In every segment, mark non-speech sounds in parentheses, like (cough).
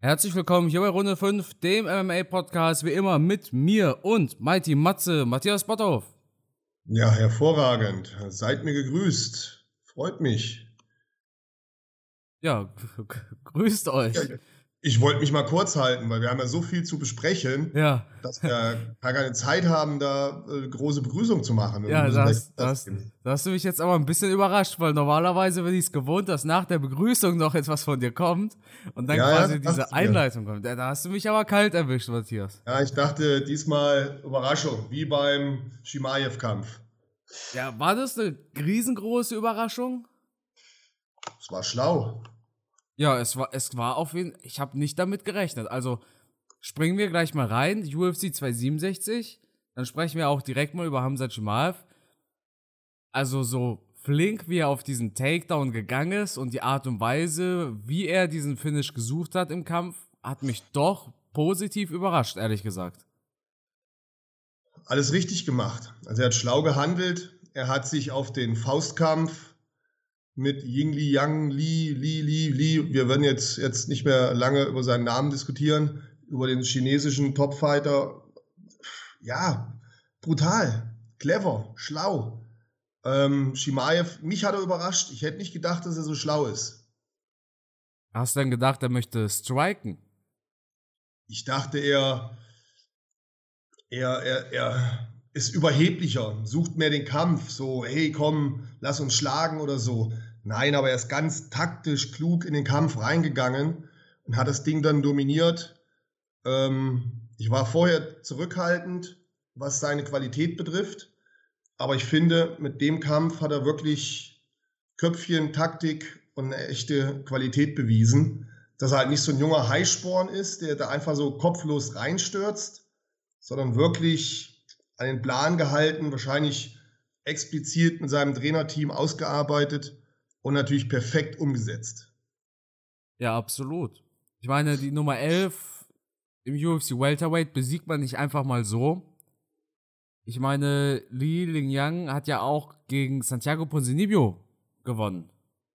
Herzlich willkommen hier bei Runde 5, dem MMA-Podcast, wie immer mit mir und Mighty Matze, Matthias Botthoff. Ja, hervorragend. Seid mir gegrüßt. Freut mich. Ja, (laughs) grüßt euch. Ja, ich wollte mich mal kurz halten, weil wir haben ja so viel zu besprechen, ja. dass wir gar keine Zeit haben, da äh, große Begrüßung zu machen. Ja, das, das, da hast du mich jetzt aber ein bisschen überrascht, weil normalerweise bin ich es gewohnt, dass nach der Begrüßung noch etwas von dir kommt und dann ja, quasi ja, diese Einleitung kommt. Da hast du mich aber kalt erwischt, Matthias. Ja, ich dachte diesmal Überraschung, wie beim Shimaev-Kampf. Ja, war das eine riesengroße Überraschung? Es war schlau. Ja, es war, es war auf jeden ich habe nicht damit gerechnet. Also springen wir gleich mal rein, UFC 267, dann sprechen wir auch direkt mal über Hamza Chimaev. Also so flink, wie er auf diesen Takedown gegangen ist und die Art und Weise, wie er diesen Finish gesucht hat im Kampf, hat mich doch positiv überrascht, ehrlich gesagt. Alles richtig gemacht. Also er hat schlau gehandelt, er hat sich auf den Faustkampf mit Yingli Yang Li, Li, Li, Li. Wir werden jetzt, jetzt nicht mehr lange über seinen Namen diskutieren, über den chinesischen Topfighter. Ja, brutal, clever, schlau. Ähm, Shimaev, mich hat er überrascht. Ich hätte nicht gedacht, dass er so schlau ist. Hast du denn gedacht, er möchte striken? Ich dachte, er, er, er, er ist überheblicher, sucht mehr den Kampf, so, hey, komm, lass uns schlagen oder so. Nein, aber er ist ganz taktisch, klug in den Kampf reingegangen und hat das Ding dann dominiert. Ähm, ich war vorher zurückhaltend, was seine Qualität betrifft. Aber ich finde, mit dem Kampf hat er wirklich Köpfchen, Taktik und eine echte Qualität bewiesen. Dass er halt nicht so ein junger Heißsporn ist, der da einfach so kopflos reinstürzt, sondern wirklich einen Plan gehalten, wahrscheinlich explizit mit seinem Trainerteam ausgearbeitet und natürlich perfekt umgesetzt. Ja, absolut. Ich meine, die Nummer 11 im UFC Welterweight besiegt man nicht einfach mal so. Ich meine, Li Lingyang hat ja auch gegen Santiago Ponzinibbio gewonnen.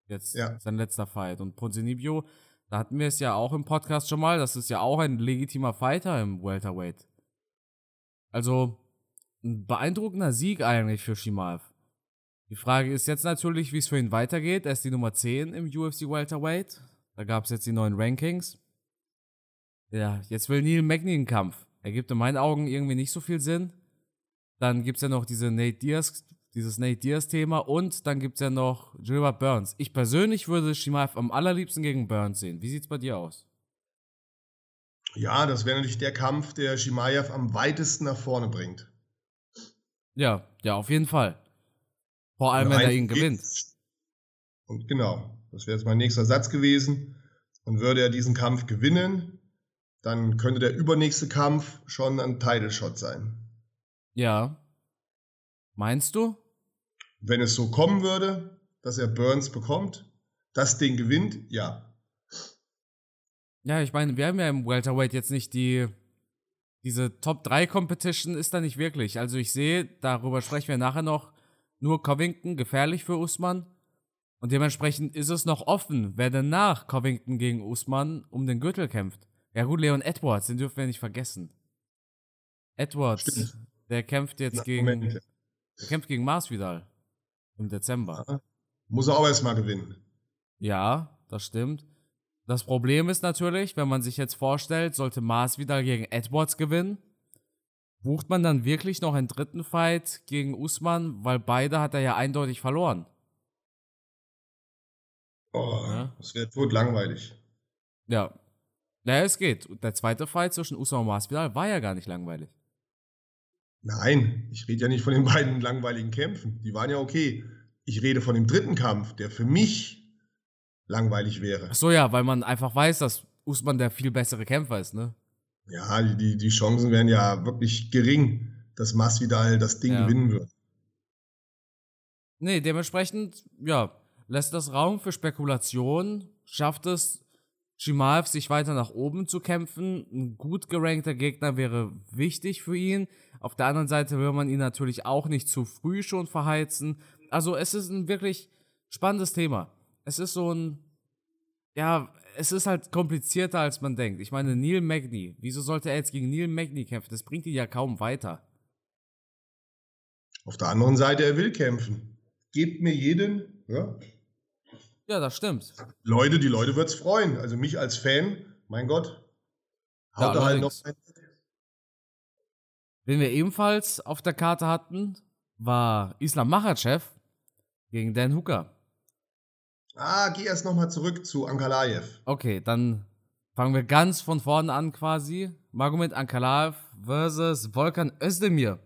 Jetzt ja. sein letzter Fight. Und Ponzinibbio, da hatten wir es ja auch im Podcast schon mal, das ist ja auch ein legitimer Fighter im Welterweight. Also, ein beeindruckender Sieg eigentlich für Shimaev. Die Frage ist jetzt natürlich, wie es für ihn weitergeht. Er ist die Nummer 10 im UFC Welterweight. Da gab es jetzt die neuen Rankings. Ja, jetzt will Neil Magny einen Kampf. Ergibt in meinen Augen irgendwie nicht so viel Sinn. Dann gibt es ja noch diese Nate Diaz, dieses Nate Diaz-Thema und dann gibt es ja noch Gilbert Burns. Ich persönlich würde Shimaev am allerliebsten gegen Burns sehen. Wie sieht es bei dir aus? Ja, das wäre natürlich der Kampf, der Shimaev am weitesten nach vorne bringt. Ja, ja, auf jeden Fall. Vor allem, wenn er ihn gewinnt. Und genau, das wäre jetzt mein nächster Satz gewesen. Und würde er diesen Kampf gewinnen, dann könnte der übernächste Kampf schon ein Title Shot sein. Ja. Meinst du? Wenn es so kommen würde, dass er Burns bekommt, das Ding gewinnt, ja. Ja, ich meine, wir haben ja im Welterweight jetzt nicht die. Diese Top 3 Competition ist da nicht wirklich. Also ich sehe, darüber sprechen wir nachher noch, nur Covington gefährlich für Usman. Und dementsprechend ist es noch offen, wer denn nach Covington gegen Usman um den Gürtel kämpft. Ja gut, Leon Edwards, den dürfen wir nicht vergessen. Edwards, Stimmt. der kämpft jetzt Na, gegen. Moment. Der kämpft gegen Masvidal im Dezember. Ja, muss er auch erstmal gewinnen. Ja, das stimmt. Das Problem ist natürlich, wenn man sich jetzt vorstellt, sollte Masvidal gegen Edwards gewinnen, Bucht man dann wirklich noch einen dritten Fight gegen Usman, weil beide hat er ja eindeutig verloren. Oh, ja? das wäre tot langweilig. Ja. Naja, es geht. Der zweite Fight zwischen Usman und Masvidal war ja gar nicht langweilig. Nein, ich rede ja nicht von den beiden langweiligen Kämpfen. Die waren ja okay. Ich rede von dem dritten Kampf, der für mich langweilig wäre. Ach so, ja, weil man einfach weiß, dass Usman der viel bessere Kämpfer ist, ne? Ja, die, die Chancen wären ja wirklich gering, dass Masvidal das Ding ja. gewinnen wird. Nee, dementsprechend, ja, lässt das Raum für Spekulation, schafft es Shimaev sich weiter nach oben zu kämpfen. Ein gut gerankter Gegner wäre wichtig für ihn. Auf der anderen Seite will man ihn natürlich auch nicht zu früh schon verheizen. Also es ist ein wirklich spannendes Thema. Es ist so ein Ja, es ist halt komplizierter, als man denkt. Ich meine, Neil Magny, wieso sollte er jetzt gegen Neil Magny kämpfen? Das bringt ihn ja kaum weiter. Auf der anderen Seite, er will kämpfen. Gebt mir jeden, ja. Ja, das stimmt. Leute, die Leute wird's freuen. Also mich als Fan, mein Gott, haut Ja, er halt noch allerdings. Wen wir ebenfalls auf der Karte hatten, war Islam Makhachev gegen Dan Hooker. Ah, geh erst nochmal zurück zu Ankalaev. Okay, dann fangen wir ganz von vorne an quasi. Magomed Ankalaev versus Volkan Özdemir.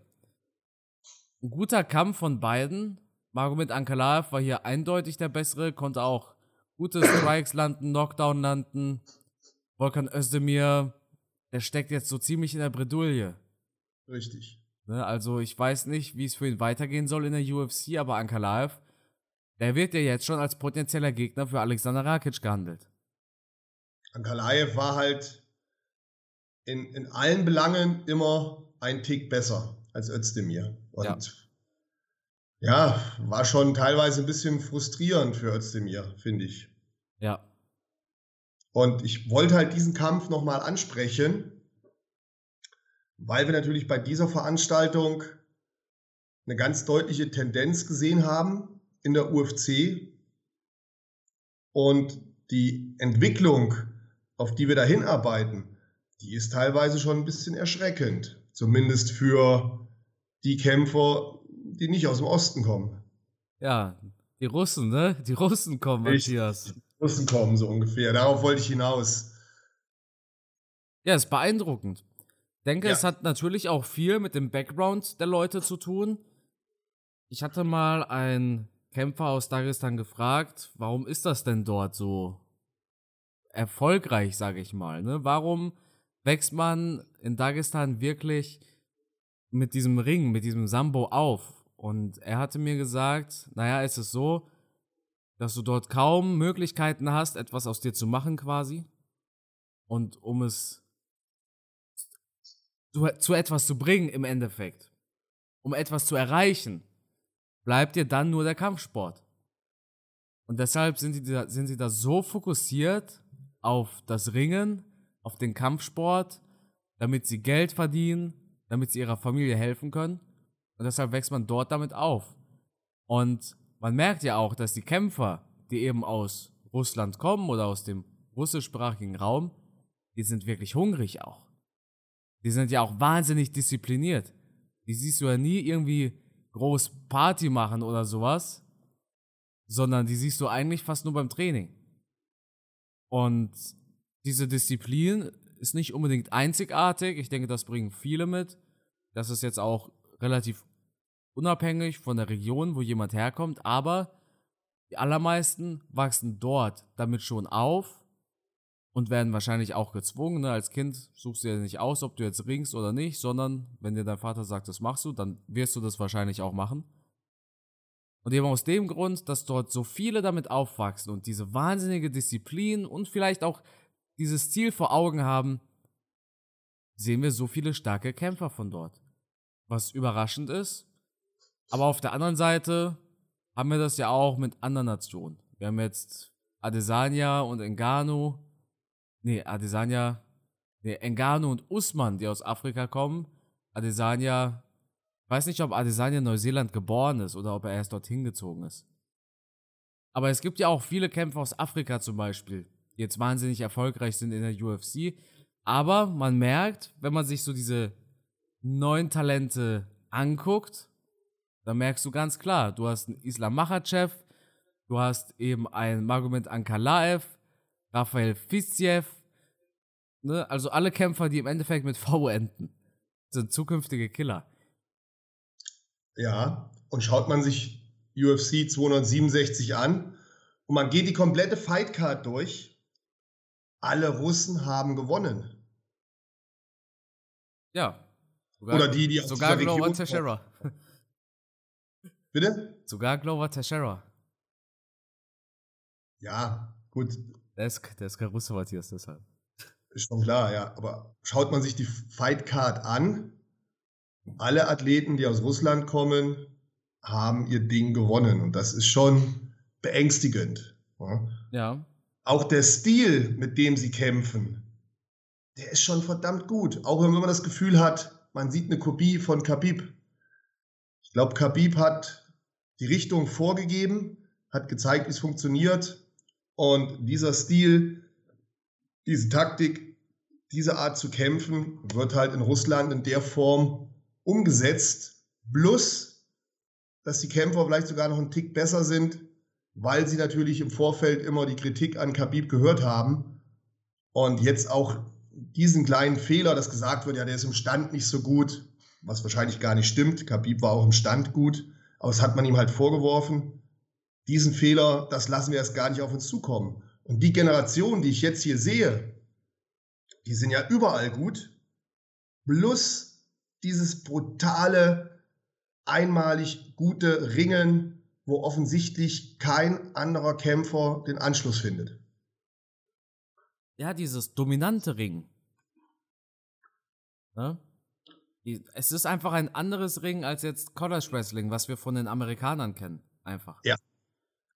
Ein guter Kampf von beiden. Magomed Ankalaev war hier eindeutig der bessere, konnte auch gute Strikes landen, Knockdown landen. Volkan Özdemir, der steckt jetzt so ziemlich in der Bredouille. Richtig. Ne, also ich weiß nicht, wie es für ihn weitergehen soll in der UFC, aber Ankalaev, der wird ja jetzt schon als potenzieller Gegner für Alexander Rakic gehandelt. Ankalaev war halt in, in allen Belangen immer ein Tick besser als Özdemir. Und ja. war schon teilweise ein bisschen frustrierend für Özdemir, finde ich. Ja, Und ich wollte halt diesen Kampf nochmal ansprechen, weil wir natürlich bei dieser Veranstaltung eine ganz deutliche Tendenz gesehen haben in der UFC und die Entwicklung, auf die wir da hinarbeiten, die ist teilweise schon ein bisschen erschreckend. Zumindest für die Kämpfer, die nicht aus dem Osten kommen. ja, die Russen, ne? Die Russen kommen. Matthias. Russen kommen so ungefähr. Darauf wollte ich hinaus. Ja, ist beeindruckend. Ich denke, Ja. es hat natürlich auch viel mit dem Background der Leute zu tun. Ich hatte mal einen Kämpfer aus Dagestan gefragt, warum ist das denn dort so erfolgreich, sage ich mal. Ne? Warum wächst man in Dagestan wirklich mit diesem Ring, mit diesem Sambo auf? Und er hatte mir gesagt, naja, es ist so, dass du dort kaum Möglichkeiten hast, etwas aus dir zu machen quasi. Und um es zu, zu etwas zu bringen im Endeffekt, um etwas zu erreichen, bleibt dir dann nur der Kampfsport. Und deshalb sind sie, da, sind sie da so fokussiert auf das Ringen, auf den Kampfsport, damit sie Geld verdienen, damit sie ihrer Familie helfen können. Und deshalb wächst man dort damit auf. Und man merkt ja auch, dass die Kämpfer, die eben aus Russland kommen oder aus dem russischsprachigen Raum, die sind wirklich hungrig auch. Die sind ja auch wahnsinnig diszipliniert. Die siehst du ja nie irgendwie groß Party machen oder sowas, sondern die siehst du eigentlich fast nur beim Training. Und diese Disziplin ist nicht unbedingt einzigartig. Ich denke, das bringen viele mit. Das ist jetzt auch relativ unabhängig von der Region, wo jemand herkommt, aber die allermeisten wachsen dort damit schon auf und werden wahrscheinlich auch gezwungen. Ne? Als Kind suchst du ja nicht aus, ob du jetzt ringst oder nicht, sondern wenn dir dein Vater sagt, das machst du, dann wirst du das wahrscheinlich auch machen. Und eben aus dem Grund, dass dort so viele damit aufwachsen und diese wahnsinnige Disziplin und vielleicht auch dieses Ziel vor Augen haben, sehen wir so viele starke Kämpfer von dort. Was überraschend ist. Aber auf der anderen Seite haben wir das ja auch mit anderen Nationen. Wir haben jetzt Adesanya und Ngannou. Nee, Adesanya. Nee, Ngannou und Usman, die aus Afrika kommen. Adesanya. Weiß nicht, ob Adesanya in Neuseeland geboren ist oder ob er erst dorthin gezogen ist. Aber es gibt ja auch viele Kämpfer aus Afrika zum Beispiel, die jetzt wahnsinnig erfolgreich sind in der UFC. Aber man merkt, wenn man sich so diese neuen Talente anguckt, dann merkst du ganz klar, du hast einen Islam Makhachev, du hast eben einen Magomed Ankalaev, Rafael Fiziev, ne? also alle Kämpfer, die im Endeffekt mit V enden, sind zukünftige Killer. Ja, und schaut man sich UFC 267 an und man geht die komplette Fightcard durch, alle Russen haben gewonnen. Ja. Sogar, Oder die, die aus sogar Glover Teixeira. (laughs) Bitte? Sogar Glover Teixeira. Ja, gut, Der ist, der ist kein Russe, Matthias, deshalb. Ist schon klar, ja. Aber schaut man sich die Fightcard an, alle Athleten, die aus Russland kommen, haben ihr Ding gewonnen. Und das ist schon beängstigend. Ja. Ja. auch der Stil, mit dem sie kämpfen, der ist schon verdammt gut. Auch wenn man das Gefühl hat, man sieht eine Kopie von Khabib. Ich glaube, Khabib hat die Richtung vorgegeben, hat gezeigt, wie es funktioniert. Und dieser Stil, diese Taktik, diese Art zu kämpfen, wird halt in Russland in der Form umgesetzt. Plus, dass die Kämpfer vielleicht sogar noch einen Tick besser sind, weil sie natürlich im Vorfeld immer die Kritik an Khabib gehört haben und jetzt auch diesen kleinen Fehler, dass gesagt wird, ja, der ist im Stand nicht so gut, was wahrscheinlich gar nicht stimmt. Khabib war auch im Stand gut, aber das hat man ihm halt vorgeworfen. Diesen Fehler, das lassen wir erst gar nicht auf uns zukommen. Und die Generation, die ich jetzt hier sehe, die sind ja überall gut. Plus dieses brutale, einmalig gute Ringen, wo offensichtlich kein anderer Kämpfer den Anschluss findet. Ja, dieses dominante Ringen. Ne? Es ist einfach ein anderes Ring als jetzt College Wrestling, was wir von den Amerikanern kennen. Einfach. Ja.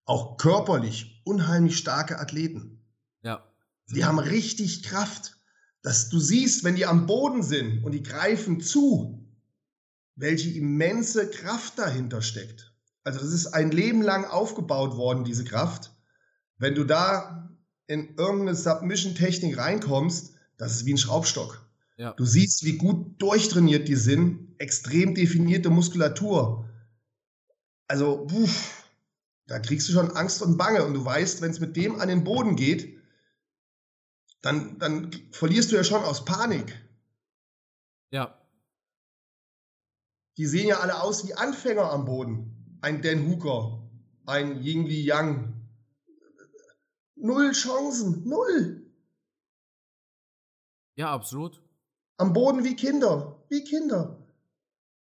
Auch körperlich unheimlich starke Athleten. Ja. Die haben richtig Kraft. Dass du siehst, wenn die am Boden sind und die greifen zu, welche immense Kraft dahinter steckt. Also das ist ein Leben lang aufgebaut worden, diese Kraft. Wenn du da in irgendeine Submission-Technik reinkommst, das ist wie ein Schraubstock. Ja. Du siehst, wie gut durchtrainiert die sind, extrem definierte Muskulatur. Also, uff, da kriegst du schon Angst und Bange und du weißt, wenn es mit dem an den Boden geht, dann, dann verlierst du ja schon aus Panik. Ja. Die sehen ja alle aus wie Anfänger am Boden. Ein Dan Hooker, ein Ying Li Yang. Null Chancen, null. Ja, absolut. Am Boden wie Kinder, wie Kinder.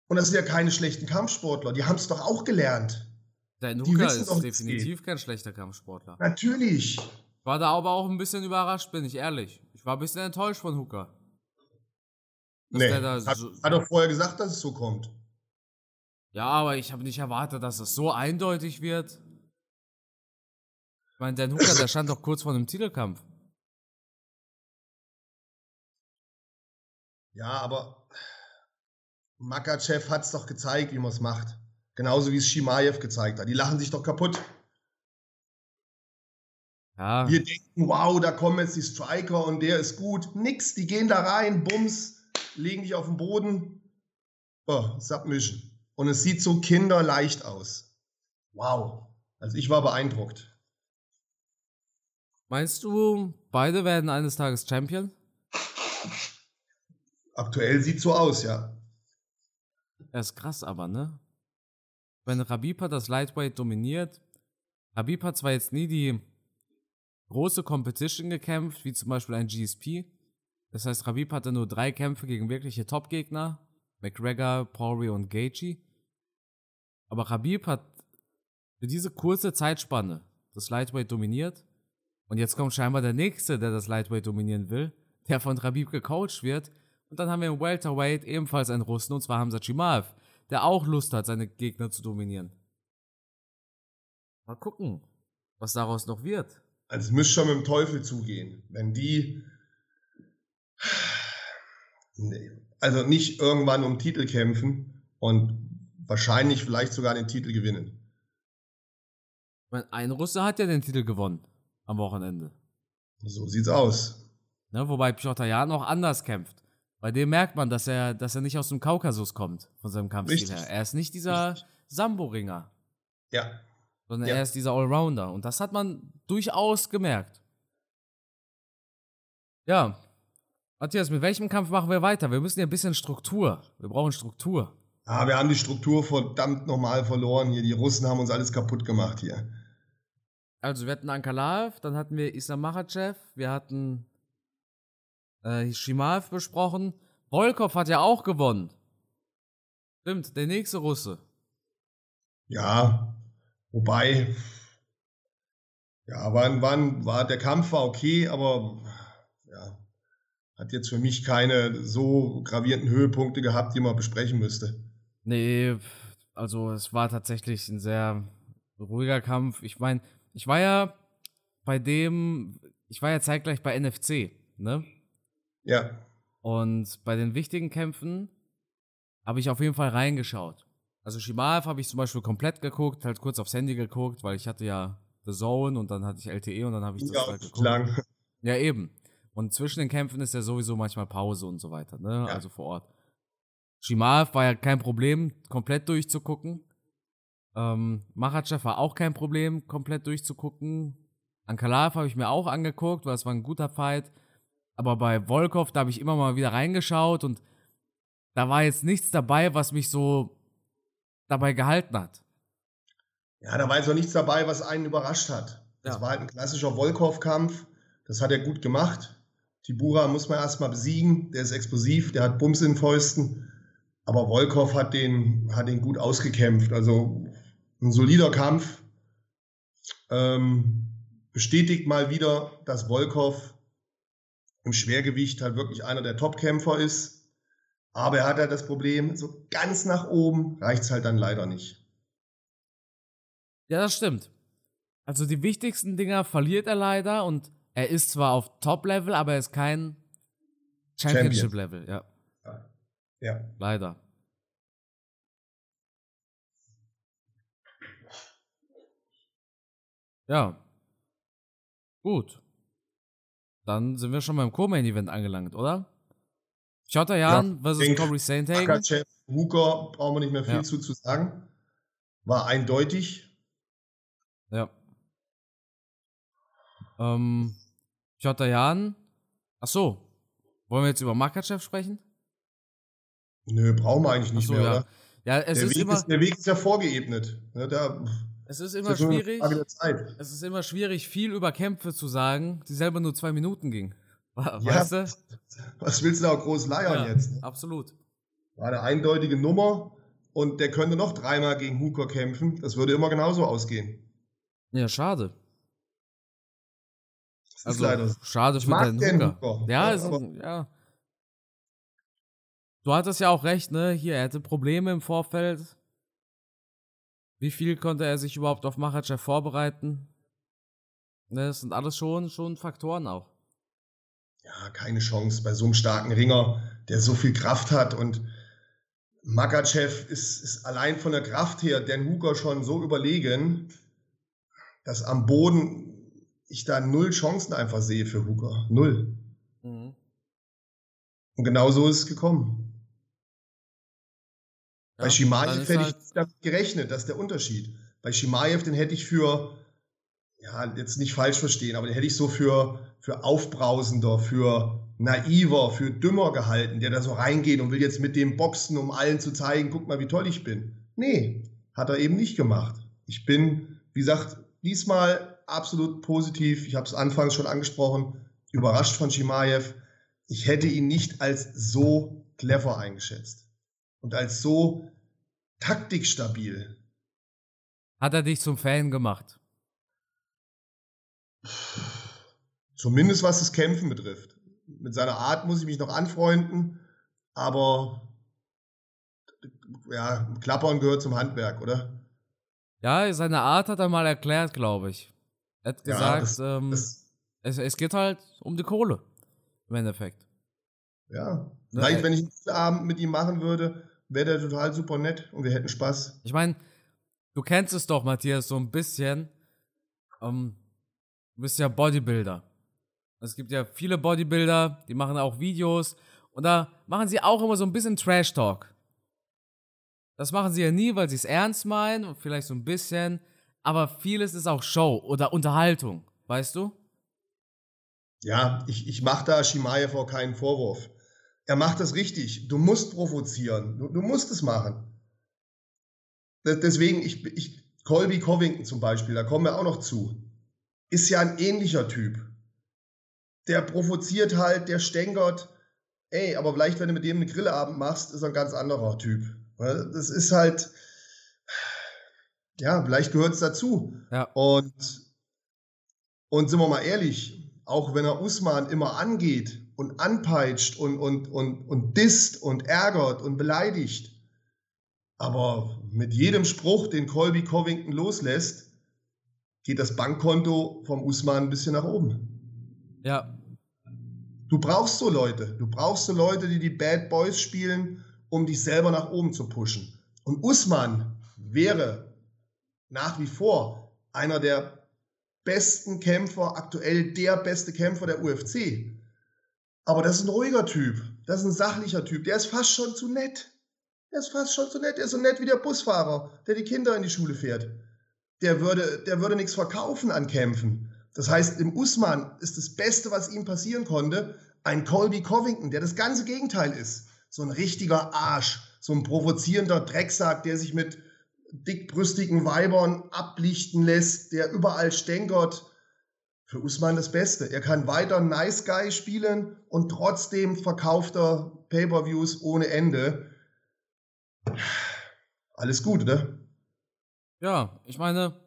Und das sind ja keine schlechten Kampfsportler, die haben es doch auch gelernt. Der Nuka ist definitiv kein schlechter Kampfsportler. Natürlich. War da aber auch ein bisschen überrascht, bin ich ehrlich. Ich war ein bisschen enttäuscht von Hooker. Nee, hat, so, hat er vorher gesagt, dass es so kommt. Ja, aber ich habe nicht erwartet, dass es so eindeutig wird. Ich meine, Dan Hooker, der (laughs) stand doch kurz vor einem Titelkampf. Ja, aber Makachev hat es doch gezeigt, wie man es macht. Genauso wie es Shimaev gezeigt hat. Die lachen sich doch kaputt. Ja. Wir denken, wow, da kommen jetzt die Striker und der ist gut. Nix, die gehen da rein, bums, legen dich auf den Boden. Oh, Submission. Und es sieht so kinderleicht aus. Wow. Also ich war beeindruckt. Meinst du, beide werden eines Tages Champion? Aktuell sieht so aus, ja. Das ist krass aber, ne? Wenn Rabib hat das Lightweight dominiert, Rabib hat zwar jetzt nie die große Competition gekämpft, wie zum Beispiel ein GSP. Das heißt, Rabib hatte nur drei Kämpfe gegen wirkliche Top-Gegner. McGregor, Poirier und Gaethje. Aber Rabib hat für diese kurze Zeitspanne das Lightweight dominiert. Und jetzt kommt scheinbar der Nächste, der das Lightweight dominieren will, der von Rabib gecoacht wird. Und dann haben wir im Welterweight ebenfalls einen Russen, und zwar Hamza Chimaev, der auch Lust hat, seine Gegner zu dominieren. Mal gucken, was daraus noch wird. Also es müsste schon mit dem Teufel zugehen. Wenn die also nicht irgendwann um Titel kämpfen und wahrscheinlich vielleicht sogar den Titel gewinnen. Ein Russe hat ja den Titel gewonnen am Wochenende. So sieht's aus. Ne, wobei Piotr Jan noch anders kämpft. Bei dem merkt man, dass er, dass er nicht aus dem Kaukasus kommt, von seinem Kampfstil her. Er ist nicht dieser Sambo-Ringer. Ja sondern ja. er ist dieser Allrounder. Und das hat man durchaus gemerkt. Ja. Matthias, mit welchem Kampf machen wir weiter? Wir müssen ja ein bisschen Struktur. Wir brauchen Struktur. Ah, wir haben die Struktur verdammt nochmal verloren hier. Die Russen haben uns alles kaputt gemacht hier. Also, wir hatten Ankalaev, dann hatten wir Islam Makhachev, wir hatten äh, Shimaev besprochen. Volkov hat ja auch gewonnen. Stimmt, der nächste Russe. Ja, Wobei, ja, war, war, war, der Kampf war okay, aber ja, hat jetzt für mich keine so gravierenden Höhepunkte gehabt, die man besprechen müsste. Nee, also es war tatsächlich ein sehr ruhiger Kampf. Ich meine, ich war ja bei dem, ich war ja zeitgleich bei NFC, ne? Ja. Und bei den wichtigen Kämpfen habe ich auf jeden Fall reingeschaut. Also Shimaev habe ich zum Beispiel komplett geguckt, halt kurz aufs Handy geguckt, weil ich hatte ja The Zone und dann hatte ich LTE und dann habe ich das Ja, halt geguckt. lang. Ja, eben. Und zwischen den Kämpfen ist ja sowieso manchmal Pause und so weiter, ne? Ja. Also vor Ort. Shimaev war ja kein Problem, komplett durchzugucken. Ähm, Makhachev war auch kein Problem, komplett durchzugucken. Ankalaev habe ich mir auch angeguckt, weil es war ein guter Fight. Aber bei Volkov, da habe ich immer mal wieder reingeschaut und da war jetzt nichts dabei, was mich so dabei gehalten hat. Ja, da war jetzt noch nichts dabei, was einen überrascht hat. Das Ja. war halt ein klassischer Volkov-Kampf. Das hat er gut gemacht. Tibura muss man erstmal besiegen. Der ist explosiv, der hat Bums in den Fäusten. Aber Volkov hat den, hat den gut ausgekämpft. Also ein solider Kampf. Ähm, bestätigt mal wieder, dass Volkov im Schwergewicht halt wirklich einer der Top-Kämpfer ist. Aber er hat halt das Problem, so ganz nach oben reicht es halt dann leider nicht. Ja, das stimmt. Also die wichtigsten Dinger verliert er leider und er ist zwar auf Top-Level, aber er ist kein Championship-Level, ja. Ja. Leider. Ja. Gut. Dann sind wir schon beim Co-Main-Event angelangt, oder? Shota Jan versus denk, Corey Sandhagen. Makachev, Hooker, brauchen wir nicht mehr viel Ja. zu, zu sagen. War eindeutig. Ja. Ähm, Shota Jan. Ach so. Wollen wir jetzt über Makachev sprechen? Nö, brauchen wir eigentlich nicht so, mehr, ja. oder? Ja, es Der ist Weg, immer, ist, der Weg ist ja vorgeebnet. Ne, da es ist ist immer ja eine schwierig. Es ist immer schwierig, viel über Kämpfe zu sagen, die selber nur zwei Minuten gingen. Ja, Weißt du? Was willst du da auch groß leiern Ja, jetzt? Ne? Absolut. War eine eindeutige Nummer und der könnte noch dreimal gegen Hooker kämpfen. Das würde immer genauso ausgehen. Ja, schade. Das Also, leider so. schade für deinen Hooker. Hooker. Ja, Ja, ein, ja. Du hattest ja auch recht, ne? Hier, er hatte Probleme im Vorfeld. Wie viel konnte er sich überhaupt auf Machachev vorbereiten? Ne, das sind alles schon, schon Faktoren auch. Ja, keine Chance bei so einem starken Ringer, der so viel Kraft hat. Und Makachev ist, ist allein von der Kraft her Dan Hooker schon so überlegen, dass am Boden ich da null Chancen einfach sehe für Hooker. Null. Mhm. Und genau so ist es gekommen. Bei dann Shimaev hätte halt- ich damit gerechnet, das ist der Unterschied. Bei Shimaev, den hätte ich für, ja, jetzt nicht falsch verstehen, aber den hätte ich so für, für aufbrausender, für naiver, für dümmer gehalten, der da so reingeht und will jetzt mit dem Boxen, um allen zu zeigen, guck mal, wie toll ich bin. Nee, hat er eben nicht gemacht. Ich bin, wie gesagt, diesmal absolut positiv. Ich habe es anfangs schon angesprochen, überrascht von Shimaev. Ich hätte ihn nicht als so clever eingeschätzt und als so taktikstabil. Hat er dich zum Fan gemacht? Zumindest was das Kämpfen betrifft. Mit seiner Art muss ich mich noch anfreunden, aber ja, Klappern gehört zum Handwerk, oder? Ja, seine Art hat er mal erklärt, glaube ich. Er hat Ja, gesagt, das- ähm, Das, es, es geht halt um die Kohle. Im Endeffekt. ja, Ne, vielleicht, wenn ich einen Abend mit ihm machen würde, wäre der total super nett und wir hätten Spaß. Ich meine, du kennst es doch, Matthias, so ein bisschen. Ähm, du bist ja Bodybuilder. Es gibt ja viele Bodybuilder, die machen auch Videos und da machen sie auch immer so ein bisschen Trash Talk. Das machen sie ja nie, weil sie es ernst meinen und vielleicht so ein bisschen, aber vieles ist auch Show oder Unterhaltung, weißt du? Ja, ich, ich mache da Shimaev auch keinen Vorwurf. Er macht das richtig. Du musst provozieren. Du, du musst es machen. De- Deswegen, ich, ich, Colby Covington zum Beispiel, da kommen wir auch noch zu, ist ja ein ähnlicher Typ. Der provoziert halt, der stänkert. Ey, aber vielleicht, wenn du mit dem einen Grillabend machst, ist er ein ganz anderer Typ. Weil Das ist halt, ja, vielleicht gehört es dazu. Ja. Und, und sind wir mal ehrlich, auch wenn er Usman immer angeht und anpeitscht und, und, und, und disst und ärgert und beleidigt, aber mit jedem Spruch, den Colby Covington loslässt, geht das Bankkonto vom Usman ein bisschen nach oben. Ja. Du brauchst so Leute. Du brauchst so Leute, die die Bad Boys spielen, um dich selber nach oben zu pushen. Und Usman wäre nach wie vor einer der besten Kämpfer, aktuell der beste Kämpfer der UFC. Aber das ist ein ruhiger Typ. Das ist ein sachlicher Typ. Der ist fast schon zu nett. Der ist fast schon zu nett. Der ist so nett wie der Busfahrer, der die Kinder in die Schule fährt. Der würde, der würde nichts verkaufen an Kämpfen. Das heißt, im Usman ist das Beste, was ihm passieren konnte, ein Colby Covington, der das ganze Gegenteil ist. So ein richtiger Arsch, so ein provozierender Drecksack, der sich mit dickbrüstigen Weibern ablichten lässt, der überall stänkert. Für Usman das Beste. Er kann weiter Nice Guy spielen und trotzdem verkauft er Pay-per-Views ohne Ende. Alles gut, oder? Ja, ich meine,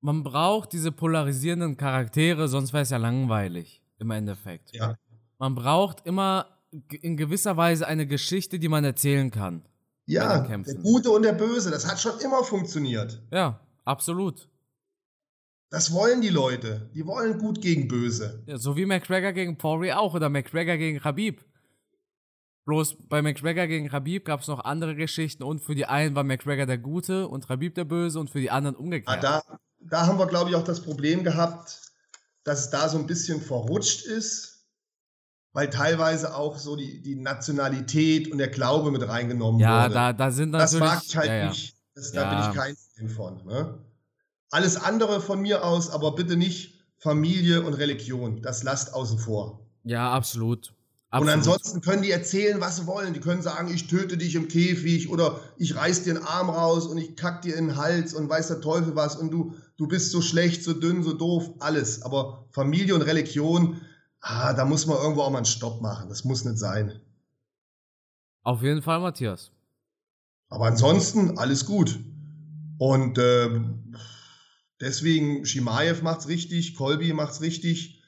man braucht diese polarisierenden Charaktere, sonst wäre es ja langweilig im Endeffekt. Ja. Man braucht immer in gewisser Weise eine Geschichte, die man erzählen kann. Ja, der Gute und der Böse, das hat schon immer funktioniert. Ja, absolut. Das wollen die Leute. Die wollen gut gegen böse. Ja, so wie McGregor gegen Poirier auch oder McGregor gegen Habib. Bloß bei McGregor gegen Habib gab es noch andere Geschichten und für die einen war McGregor der Gute und Habib der Böse und für die anderen umgekehrt. Ja, da, da haben wir, glaube ich, auch das Problem gehabt, dass es da so ein bisschen verrutscht ist weil teilweise auch so die, die Nationalität und der Glaube mit reingenommen ja, wurde. Ja, da, da sind natürlich. Das mag ich halt ja, ja. nicht. Das, da bin ich kein Fan von. Ne? Alles andere von mir aus, aber bitte nicht Familie und Religion. Das lasst außen vor. Ja, absolut. Absolut. Und ansonsten können die erzählen, was sie wollen. Die können sagen, ich töte dich im Käfig oder ich reiß dir einen Arm raus und ich kack dir in den Hals und weiß der Teufel was und du, du bist so schlecht, so dünn, so doof, alles. Aber Familie und Religion, ah, da muss man irgendwo auch mal einen Stopp machen. Das muss nicht sein. Auf jeden Fall, Matthias. Aber ansonsten alles gut. Und äh, deswegen, Shimaev macht's richtig, Kolby macht's richtig.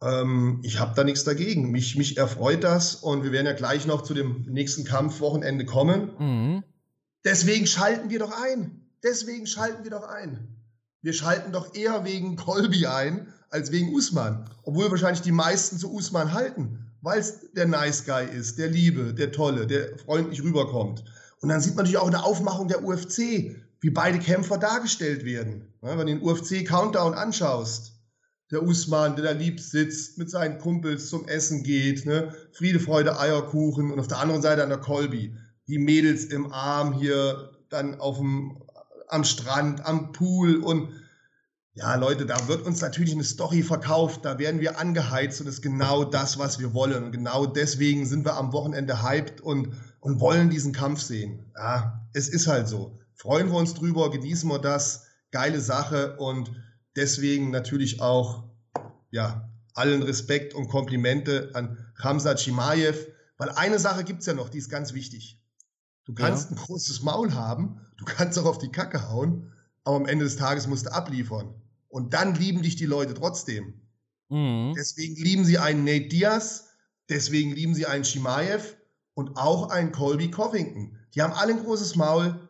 Ähm, ich habe da nichts dagegen. Mich, mich erfreut das und wir werden ja gleich noch zu dem nächsten Kampfwochenende kommen. Mhm. Deswegen schalten wir doch ein. Deswegen schalten wir doch ein. Wir schalten doch eher wegen Kolby ein, als wegen Usman. Obwohl wahrscheinlich die meisten zu Usman halten, weil es der Nice Guy ist, der Liebe, der Tolle, der freundlich rüberkommt. Und dann sieht man natürlich auch in der Aufmachung der UFC, wie beide Kämpfer dargestellt werden. Ja, wenn du den UFC-Countdown anschaust, der Usman, der da lieb sitzt, mit seinen Kumpels zum Essen geht, ne? Friede, Freude, Eierkuchen und auf der anderen Seite an der Colby, die Mädels im Arm hier dann auf dem, am Strand, am Pool und ja, Leute, da wird uns natürlich eine Story verkauft, da werden wir angeheizt und das ist genau das, was wir wollen. Und genau deswegen sind wir am Wochenende hyped und, und wollen diesen Kampf sehen. Ja, es ist halt so. Freuen wir uns drüber, genießen wir das, geile Sache und deswegen natürlich auch, ja, allen Respekt und Komplimente an Hamza Chimaev, weil eine Sache gibt es ja noch, die ist ganz wichtig. Du kannst ja. ein großes Maul haben, du kannst auch auf die Kacke hauen, aber am Ende des Tages musst du abliefern. Und dann lieben dich die Leute trotzdem. Mhm. Deswegen lieben sie einen Nate Diaz, deswegen lieben sie einen Shimaev und auch einen Colby Covington. Die haben alle ein großes Maul.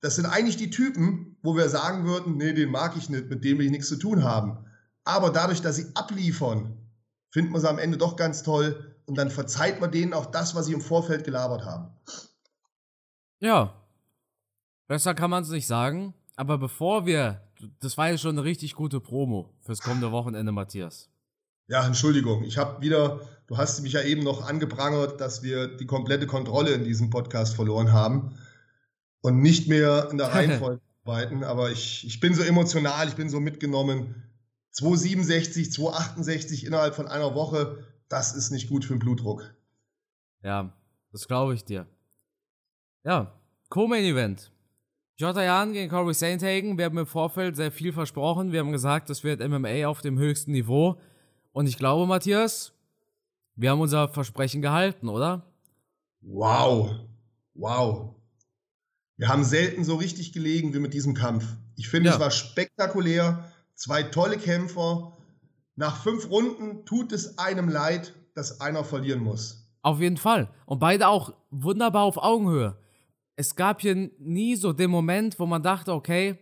Das sind eigentlich die Typen, wo wir sagen würden, nee, den mag ich nicht, mit dem will ich nichts zu tun haben. Aber dadurch, dass sie abliefern, findet man sie am Ende doch ganz toll und dann verzeiht man denen auch das, was sie im Vorfeld gelabert haben. Ja, besser kann man es nicht sagen. Aber bevor wir das war ja schon eine richtig gute Promo fürs kommende Wochenende, Matthias. Ja, Entschuldigung. Ich habe wieder, du hast mich ja eben noch angeprangert, dass wir die komplette Kontrolle in diesem Podcast verloren haben und nicht mehr in der (laughs) Reihenfolge arbeiten. Aber ich, ich bin so emotional, ich bin so mitgenommen. 267, 268 innerhalb von einer Woche, das ist nicht gut für den Blutdruck. Ja, das glaube ich dir. Ja, Co-Main Event. Jota Jan gegen Corey Sandhagen. Wir haben im Vorfeld sehr viel versprochen. Wir haben gesagt, das wird MMA auf dem höchsten Niveau. Und ich glaube, Matthias, wir haben unser Versprechen gehalten, oder? Wow. Wow. Wir haben selten so richtig gelegen wie mit diesem Kampf. Ich finde, ja. es war spektakulär. Zwei tolle Kämpfer. Nach fünf Runden tut es einem leid, dass einer verlieren muss. Auf jeden Fall. Und beide auch wunderbar auf Augenhöhe es gab hier nie so den Moment, wo man dachte, okay,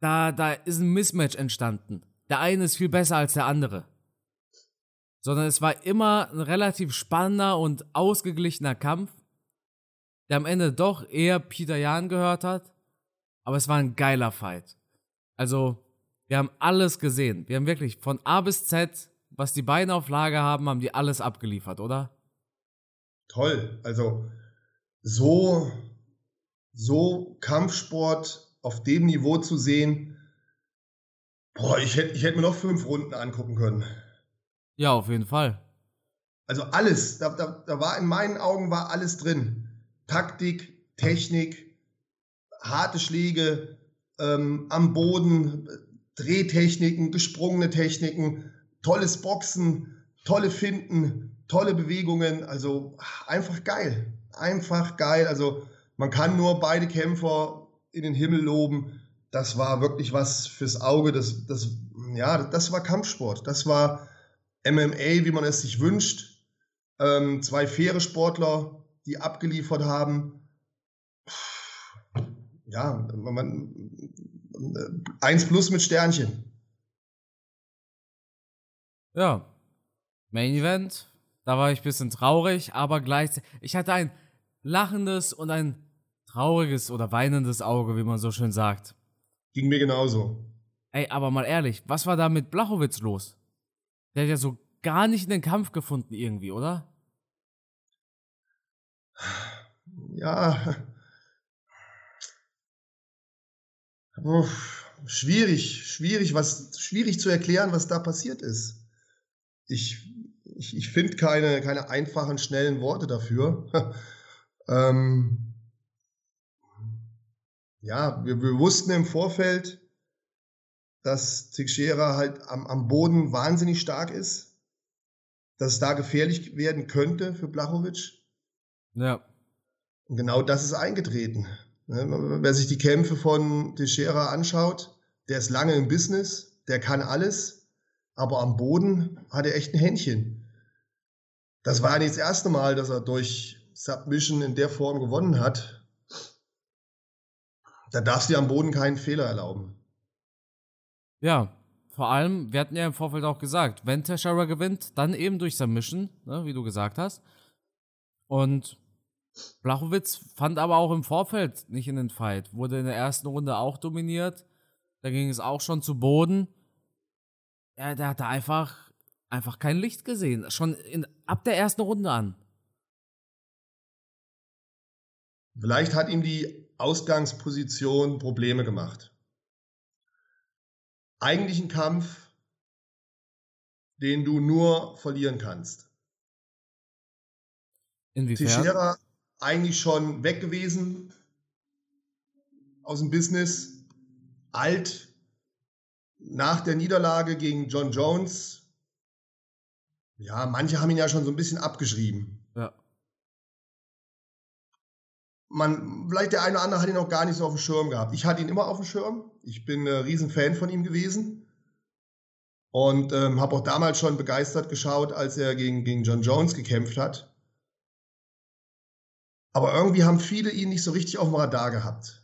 da, da ist ein Mismatch entstanden. Der eine ist viel besser als der andere. Sondern es war immer ein relativ spannender und ausgeglichener Kampf, der am Ende doch eher Peter Jan gehört hat. Aber es war ein geiler Fight. Also, wir haben alles gesehen. Wir haben wirklich von A bis Z, was die beiden auf Lager haben, haben die alles abgeliefert, oder? Toll. Also, so, so Kampfsport auf dem Niveau zu sehen, boah, ich hätte ich hätt mir noch fünf Runden angucken können. Ja, auf jeden Fall. Also alles, da, da, da war in meinen Augen war alles drin. Taktik, Technik, harte Schläge ähm, am Boden, Drehtechniken, gesprungene Techniken, tolles Boxen, tolle Finden, tolle Bewegungen. Also einfach geil. Einfach geil. Also man kann nur beide Kämpfer in den Himmel loben. Das war wirklich was fürs Auge. Das, das, ja, das war Kampfsport. Das war MMA, wie man es sich wünscht. Ähm, zwei faire Sportler, die abgeliefert haben ja, man, eins plus mit Sternchen. Ja. Main Event, da war ich ein bisschen traurig, aber gleichzeitig, ich hatte ein lachendes und ein trauriges oder weinendes Auge, wie man so schön sagt. Ging mir genauso. Ey, aber mal ehrlich, was war da mit Blachowitz los? Der hat ja so gar nicht in den Kampf gefunden irgendwie, oder? Ja, Uff, schwierig, schwierig, was, schwierig zu erklären, was da passiert ist. Ich, ich, ich finde keine, keine einfachen, schnellen Worte dafür. (laughs) ähm, ja, wir, wir wussten im Vorfeld, dass Teixeira halt am, am Boden wahnsinnig stark ist, dass es da gefährlich werden könnte für Blachowicz. Ja. Und genau das ist eingetreten. Ne, wer sich die Kämpfe von Teixeira anschaut, der ist lange im Business, der kann alles, aber am Boden hat er echt ein Händchen. Das war ja nicht das erste Mal, dass er durch Submission in der Form gewonnen hat. Da darfst du dir am Boden keinen Fehler erlauben. Ja, vor allem, wir hatten ja im Vorfeld auch gesagt, wenn Teixeira gewinnt, dann eben durch Submission, ne, wie du gesagt hast. Und Blachowitz fand aber auch im Vorfeld nicht in den Fight. Wurde in der ersten Runde auch dominiert. Da ging es auch schon zu Boden. Ja, der hatte einfach, einfach kein Licht gesehen. Schon in, ab der ersten Runde an. Vielleicht hat ihm die Ausgangsposition Probleme gemacht. Eigentlich ein Kampf, den du nur verlieren kannst. Inwiefern? Teixeira eigentlich schon weg gewesen aus dem Business, alt, nach der Niederlage gegen John Jones. Ja, manche haben ihn ja schon so ein bisschen abgeschrieben. Man, vielleicht der eine oder andere hat ihn auch gar nicht so auf dem Schirm gehabt. Ich hatte ihn immer auf dem Schirm. Ich bin ein Riesenfan von ihm gewesen. Und ähm, habe auch damals schon begeistert geschaut, als er gegen, gegen John Jones gekämpft hat. Aber irgendwie haben viele ihn nicht so richtig auf dem Radar gehabt.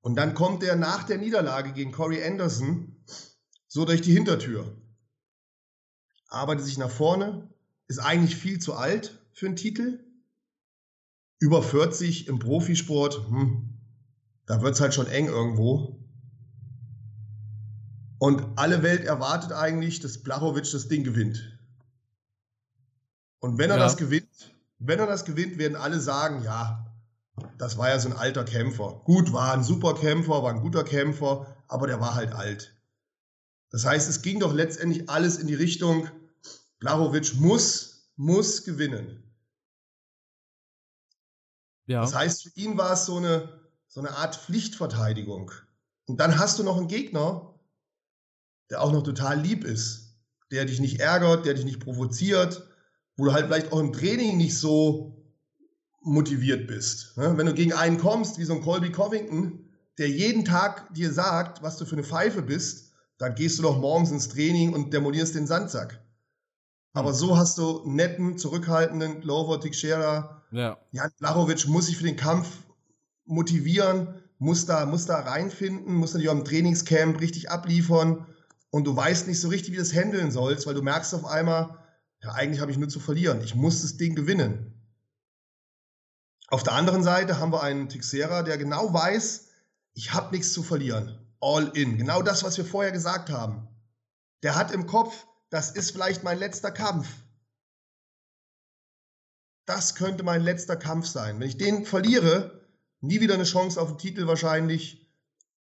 Und dann kommt er nach der Niederlage gegen Corey Anderson so durch die Hintertür. Arbeitet sich nach vorne, ist eigentlich viel zu alt für einen Titel. Über 40 im Profisport, hm, da wird es halt schon eng irgendwo. Und alle Welt erwartet eigentlich, dass Blachowicz das Ding gewinnt. Und wenn er ja. das gewinnt, wenn er das gewinnt, werden alle sagen, ja, das war ja so ein alter Kämpfer. Gut, war ein super Kämpfer, war ein guter Kämpfer, aber der war halt alt. Das heißt, es ging doch letztendlich alles in die Richtung, Blachowicz muss, muss gewinnen. Ja. Das heißt, für ihn war es so eine, so eine Art Pflichtverteidigung. Und dann hast du noch einen Gegner, der auch noch total lieb ist, der dich nicht ärgert, der dich nicht provoziert, wo du halt vielleicht auch im Training nicht so motiviert bist. Ne? Wenn du gegen einen kommst, wie so ein Colby Covington, der jeden Tag dir sagt, was du für eine Pfeife bist, dann gehst du doch morgens ins Training und demolierst den Sandsack. Aber so hast du netten, zurückhaltenden Glover Teixeira. Ja. Jan Blachowicz muss sich für den Kampf motivieren, muss da, muss da reinfinden, muss natürlich auch im Trainingscamp richtig abliefern und du weißt nicht so richtig, wie du das handeln sollst, weil du merkst auf einmal, ja, eigentlich habe ich nur zu verlieren. Ich muss das Ding gewinnen. Auf der anderen Seite haben wir einen Tixera, der genau weiß, ich habe nichts zu verlieren. All in. Genau das, was wir vorher gesagt haben. Der hat im Kopf, das ist vielleicht mein letzter Kampf. Das könnte mein letzter Kampf sein. Wenn ich den verliere, nie wieder eine Chance auf den Titel wahrscheinlich,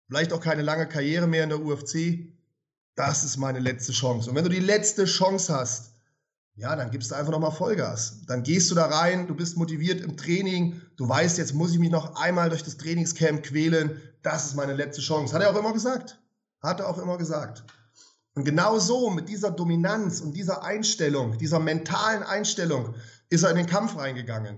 vielleicht auch keine lange Karriere mehr in der UFC. Das ist meine letzte Chance. Und wenn du die letzte Chance hast, ja, dann gibst du einfach nochmal Vollgas. Dann gehst du da rein, du bist motiviert im Training, du weißt, jetzt muss ich mich noch einmal durch das Trainingscamp quälen. Das ist meine letzte Chance. Hat er auch immer gesagt. Hat er auch immer gesagt. Und genau so, mit dieser Dominanz und dieser Einstellung, dieser mentalen Einstellung, ist er in den Kampf reingegangen.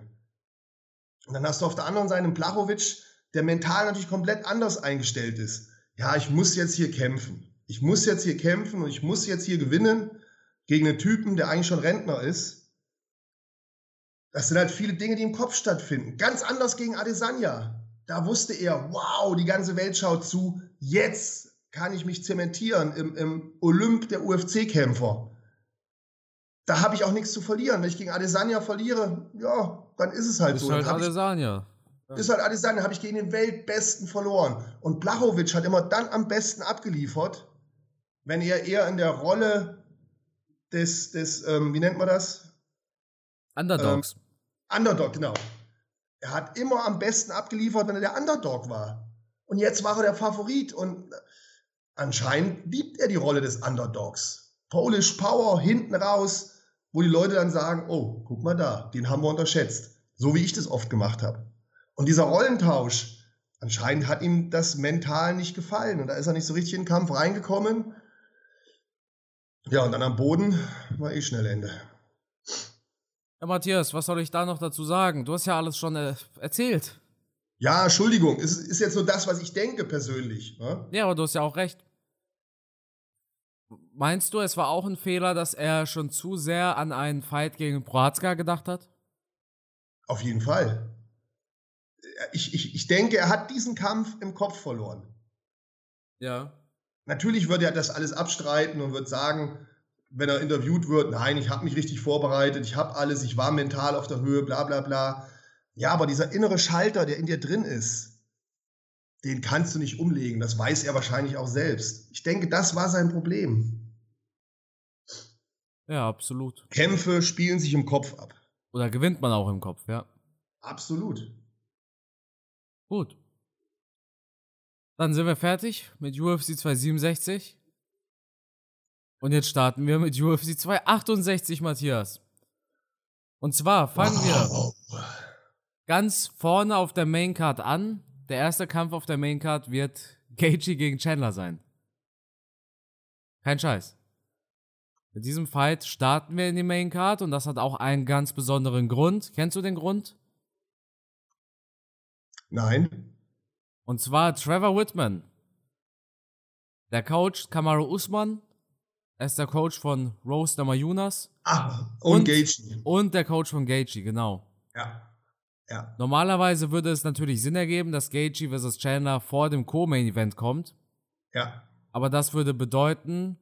Und dann hast du auf der anderen Seite einen Blachowitsch, der mental natürlich komplett anders eingestellt ist. Ja, ich muss jetzt hier kämpfen. Ich muss jetzt hier kämpfen und ich muss jetzt hier gewinnen gegen einen Typen, der eigentlich schon Rentner ist. Das sind halt viele Dinge, die im Kopf stattfinden. Ganz anders gegen Adesanya. Da wusste er, wow, die ganze Welt schaut zu. Jetzt kann ich mich zementieren im, im Olymp der UFC-Kämpfer. Da habe ich auch nichts zu verlieren. Wenn ich gegen Adesanya verliere, ja, dann ist es halt ist so. Halt Adesanya. Ja. Ist halt Adesanya, habe ich gegen den Weltbesten verloren. Und Blachowitsch hat immer dann am besten abgeliefert, wenn er eher in der Rolle des, des ähm, wie nennt man das? Underdogs. Ähm, Underdog, genau. Er hat immer am besten abgeliefert, wenn er der Underdog war. Und jetzt war er der Favorit und anscheinend liebt er die Rolle des Underdogs. Polish Power hinten raus, wo die Leute dann sagen, oh, guck mal da, den haben wir unterschätzt. So wie ich das oft gemacht habe. Und dieser Rollentausch, anscheinend hat ihm das mental nicht gefallen. Und da ist er nicht so richtig in den Kampf reingekommen. Ja, und dann am Boden war eh schnell Ende. Ja, Matthias, was soll ich da noch dazu sagen? Du hast ja alles schon äh, erzählt. Ja, Entschuldigung, es ist jetzt nur das, was ich denke persönlich. Ne? Ja, aber du hast ja auch recht. Meinst du, es war auch ein Fehler, dass er schon zu sehr an einen Fight gegen Proazka gedacht hat? Auf jeden Fall. Ich, ich, ich denke, er hat diesen Kampf im Kopf verloren. Ja. Natürlich wird er das alles abstreiten und wird sagen, wenn er interviewt wird, nein, ich habe mich richtig vorbereitet, ich habe alles, ich war mental auf der Höhe, bla bla bla. Ja, aber dieser innere Schalter, der in dir drin ist, den kannst du nicht umlegen. Das weiß er wahrscheinlich auch selbst. Ich denke, das war sein Problem. Ja, absolut. Kämpfe spielen sich im Kopf ab. Oder gewinnt man auch im Kopf, ja. Absolut. Gut. Dann sind wir fertig mit UFC 267. Und jetzt starten wir mit UFC 268, Matthias. Und zwar fangen wir ganz vorne auf der Maincard an. Der erste Kampf auf der Maincard wird Gaethje gegen Chandler sein. Kein Scheiß. Mit diesem Fight starten wir in die Maincard und das hat auch einen ganz besonderen Grund. Kennst du den Grund? Nein. Und zwar Trevor Whitman. Der Coach Kamaru Usman. Er ist der Coach von Rose Damayunas. Ah, und, und Gaethje. Und der Coach von Gaethje, genau. Ja. Ja. Normalerweise würde es natürlich Sinn ergeben, dass Gaethje vs. Chandler vor dem Co-Main-Event kommt. Ja. Aber das würde bedeuten,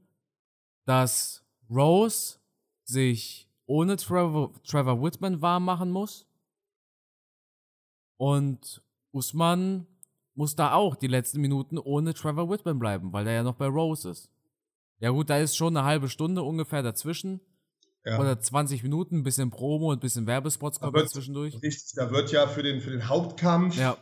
dass Rose sich ohne Trevor, Trevor Whitman warm machen muss. Und Usman muss da auch die letzten Minuten ohne Trevor Whitman bleiben, weil der ja noch bei Rose ist. Ja gut, da ist schon eine halbe Stunde ungefähr dazwischen. Ja. Oder 20 Minuten, ein bisschen Promo und ein bisschen Werbespots kommt da zwischendurch. Richtig, da wird ja für den, für den Hauptkampf, ja.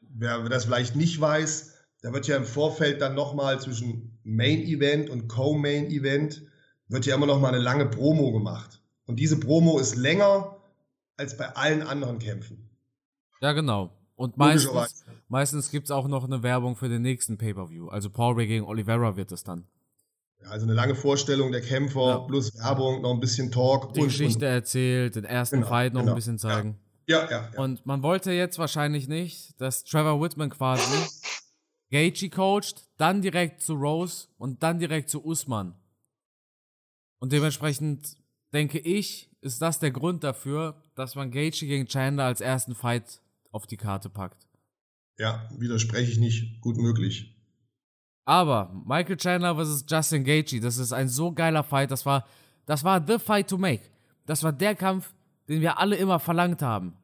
wer das vielleicht nicht weiß, da wird ja im Vorfeld dann nochmal zwischen Main Event und Co-Main Event, wird ja immer nochmal eine lange Promo gemacht. Und diese Promo ist länger als bei allen anderen Kämpfen. Ja, genau. Und meistens, meistens gibt es auch noch eine Werbung für den nächsten Pay-Per-View. Also Paul Ray gegen Oliveira wird es dann. Ja, also eine lange Vorstellung der Kämpfer, ja. plus Werbung, noch ein bisschen Talk. Die und, Geschichte und, erzählt, den ersten genau, Fight noch genau. ein bisschen zeigen. Ja. Ja, ja, ja. Und man wollte jetzt wahrscheinlich nicht, dass Trevor Whitman quasi Gaethje coacht, dann direkt zu Rose und dann direkt zu Usman. Und dementsprechend denke ich, ist das der Grund dafür, dass man Gaethje gegen Chandler als ersten Fight auf die Karte packt. Ja, widerspreche ich nicht. Gut möglich. Aber Michael Chandler vs. Justin Gaethje, das ist ein so geiler Fight. Das war, das war the fight to make. Das war der Kampf, den wir alle immer verlangt haben.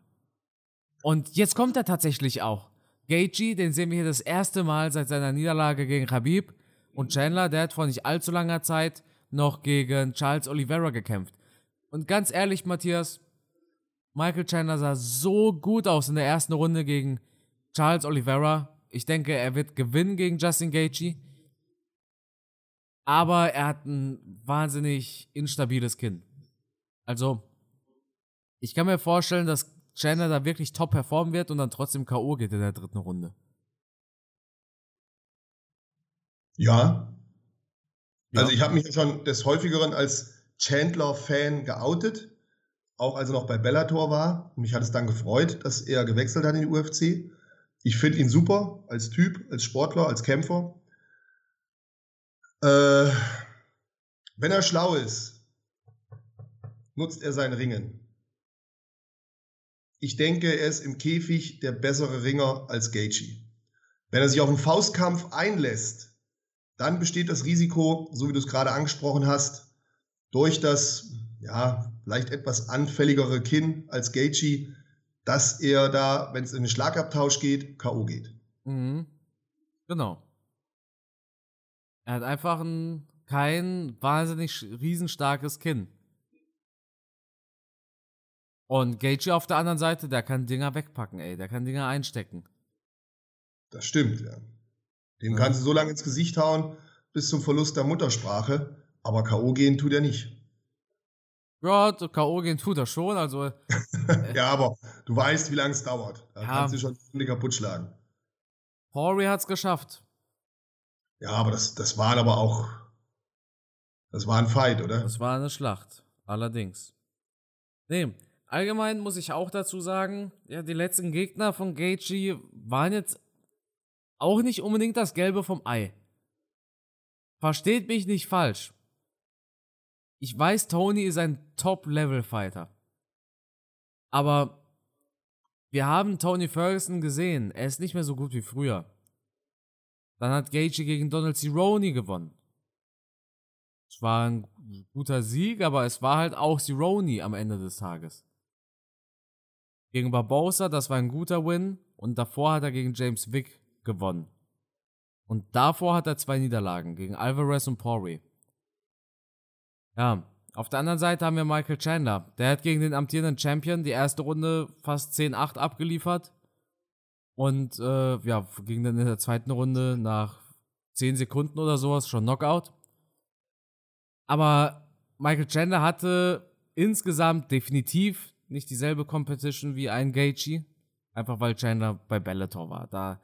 Und jetzt kommt er tatsächlich auch. Gaethje, den sehen wir hier das erste Mal seit seiner Niederlage gegen Khabib. Und Chandler, der hat vor nicht allzu langer Zeit noch gegen Charles Oliveira gekämpft. Und ganz ehrlich, Matthias, Michael Chandler sah so gut aus in der ersten Runde gegen Charles Oliveira. Ich denke, er wird gewinnen gegen Justin Gaethje. Aber er hat ein wahnsinnig instabiles Kinn. Also, ich kann mir vorstellen, dass Chandler da wirklich top performen wird und dann trotzdem K.O. geht in der dritten Runde. Ja. Also ich habe mich schon des Häufigeren als Chandler-Fan geoutet, auch als er noch bei Bellator war. Mich hat es dann gefreut, dass er gewechselt hat in die UFC. Ich finde ihn super als Typ, als Sportler, als Kämpfer. Äh, wenn er schlau ist, nutzt er sein Ringen. Ich denke, er ist im Käfig der bessere Ringer als Gaethje. Wenn er sich auf einen Faustkampf einlässt, dann besteht das Risiko, so wie du es gerade angesprochen hast, durch das ja vielleicht etwas anfälligere Kinn als Gaethje, dass er da, wenn es in den Schlagabtausch geht, K.O. geht. Mhm. Genau. Er hat einfach ein, kein wahnsinnig riesenstarkes Kinn. Und Gaethje auf der anderen Seite, der kann Dinger wegpacken, ey. Der kann Dinger einstecken. Das stimmt, ja. Dem ja. kannst du so lange ins Gesicht hauen, bis zum Verlust der Muttersprache. Aber K.O. gehen tut er nicht. Ja, K.O. gehen tut er schon, also. (laughs) ja, aber du weißt, wie lange es dauert. Da ja. kannst du schon die kaputt schlagen. Horry hat's geschafft. Ja, aber das, das war aber auch. Das war ein Fight, oder? Das war eine Schlacht. Allerdings. Nee, allgemein muss ich auch dazu sagen, ja, die letzten Gegner von Gaethje waren jetzt auch nicht unbedingt das Gelbe vom Ei. Versteht mich nicht falsch. Ich weiß, Tony ist ein Top-Level-Fighter. Aber wir haben Tony Ferguson gesehen. Er ist nicht mehr so gut wie früher. Dann hat Gaethje gegen Donald Cerrone gewonnen. Es war ein guter Sieg, aber es war halt auch Cerrone am Ende des Tages. Gegen Barbosa, das war ein guter Win. Und davor hat er gegen James Wick gewonnen. Und davor hat er zwei Niederlagen gegen Alvarez und Pori. Ja, auf der anderen Seite haben wir Michael Chandler. Der hat gegen den amtierenden Champion die erste Runde fast 10-8 abgeliefert. Und äh, ja, ging dann in der zweiten Runde nach 10 Sekunden oder sowas schon Knockout. Aber Michael Chandler hatte insgesamt definitiv nicht dieselbe Competition wie ein Gaethje. Einfach weil Chandler bei Bellator war. Da,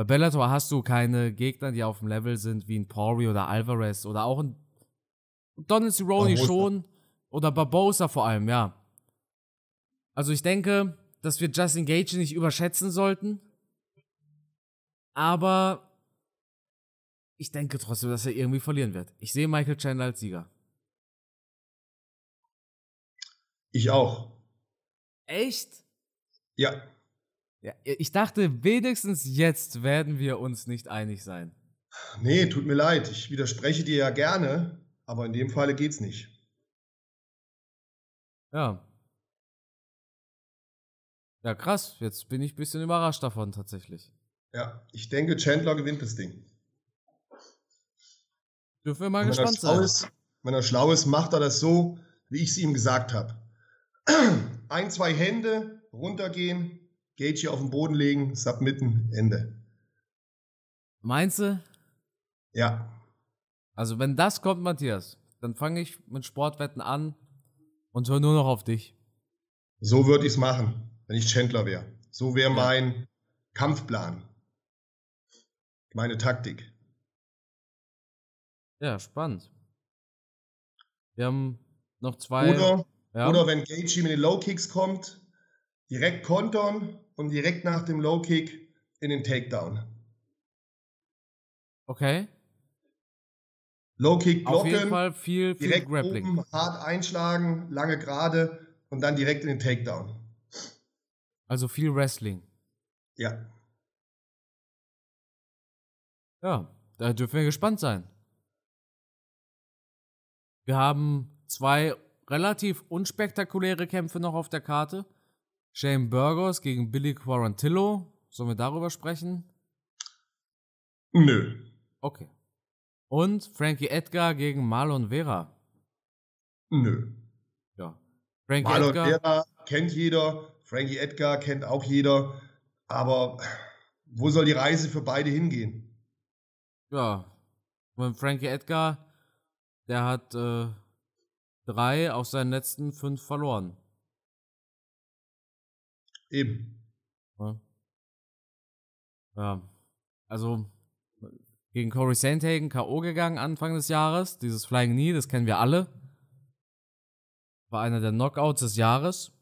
bei Bellator hast du keine Gegner, die auf dem Level sind wie ein Pori oder Alvarez oder auch ein Donald Cerrone schon. Oder Barbosa vor allem, ja. Also ich denke, dass wir Justin Gage nicht überschätzen sollten. Aber ich denke trotzdem, dass er irgendwie verlieren wird. Ich sehe Michael Chandler als Sieger. Ich auch. Echt? Ja. Ja. Ich dachte, wenigstens jetzt werden wir uns nicht einig sein. Nee, tut mir leid. Ich widerspreche dir ja gerne, aber in dem Falle geht's nicht. Ja. Ja, krass. Jetzt bin ich ein bisschen überrascht davon tatsächlich. Ja, ich denke, Chandler gewinnt das Ding. Dürfen wir mal gespannt sein. Ist, wenn er schlau ist, macht er das so, wie ich es ihm gesagt habe. (clears throat) Ein, zwei Hände, runtergehen, Gage hier auf den Boden legen, submitten, Ende. Meinst du? Ja. Also wenn das kommt, Matthias, dann fange ich mit Sportwetten an und höre nur noch auf dich. So würde ich es machen, wenn ich Chandler wäre. So wäre ja. mein Kampfplan. Meine Taktik. Ja, spannend. Wir haben noch zwei. Oder, ja. oder wenn Gaethje mit den Low Kicks kommt, direkt kontern und direkt nach dem Low Kick in den Takedown. Okay. Low Kick blocken. Auf jeden Fall viel, viel direkt Grappling. Oben, hart einschlagen, lange gerade und dann direkt in den Takedown. Also viel Wrestling. Ja. Ja, da dürfen wir gespannt sein. Wir haben zwei relativ unspektakuläre Kämpfe noch auf der Karte. Shane Burgos gegen Billy Quarantillo. Sollen wir darüber sprechen? Nö. Okay. Und Frankie Edgar gegen Marlon Vera. Nö. Ja. Frankie Marlon Edgar. Vera kennt jeder, Frankie Edgar kennt auch jeder, aber wo soll die Reise für beide hingehen? Ja. Und Frankie Edgar, der hat äh, drei aus seinen letzten fünf verloren. Eben. Ja. ja. Also gegen Corey Sandhagen K.O. gegangen Anfang des Jahres. Dieses Flying Knee, das kennen wir alle. War einer der Knockouts des Jahres.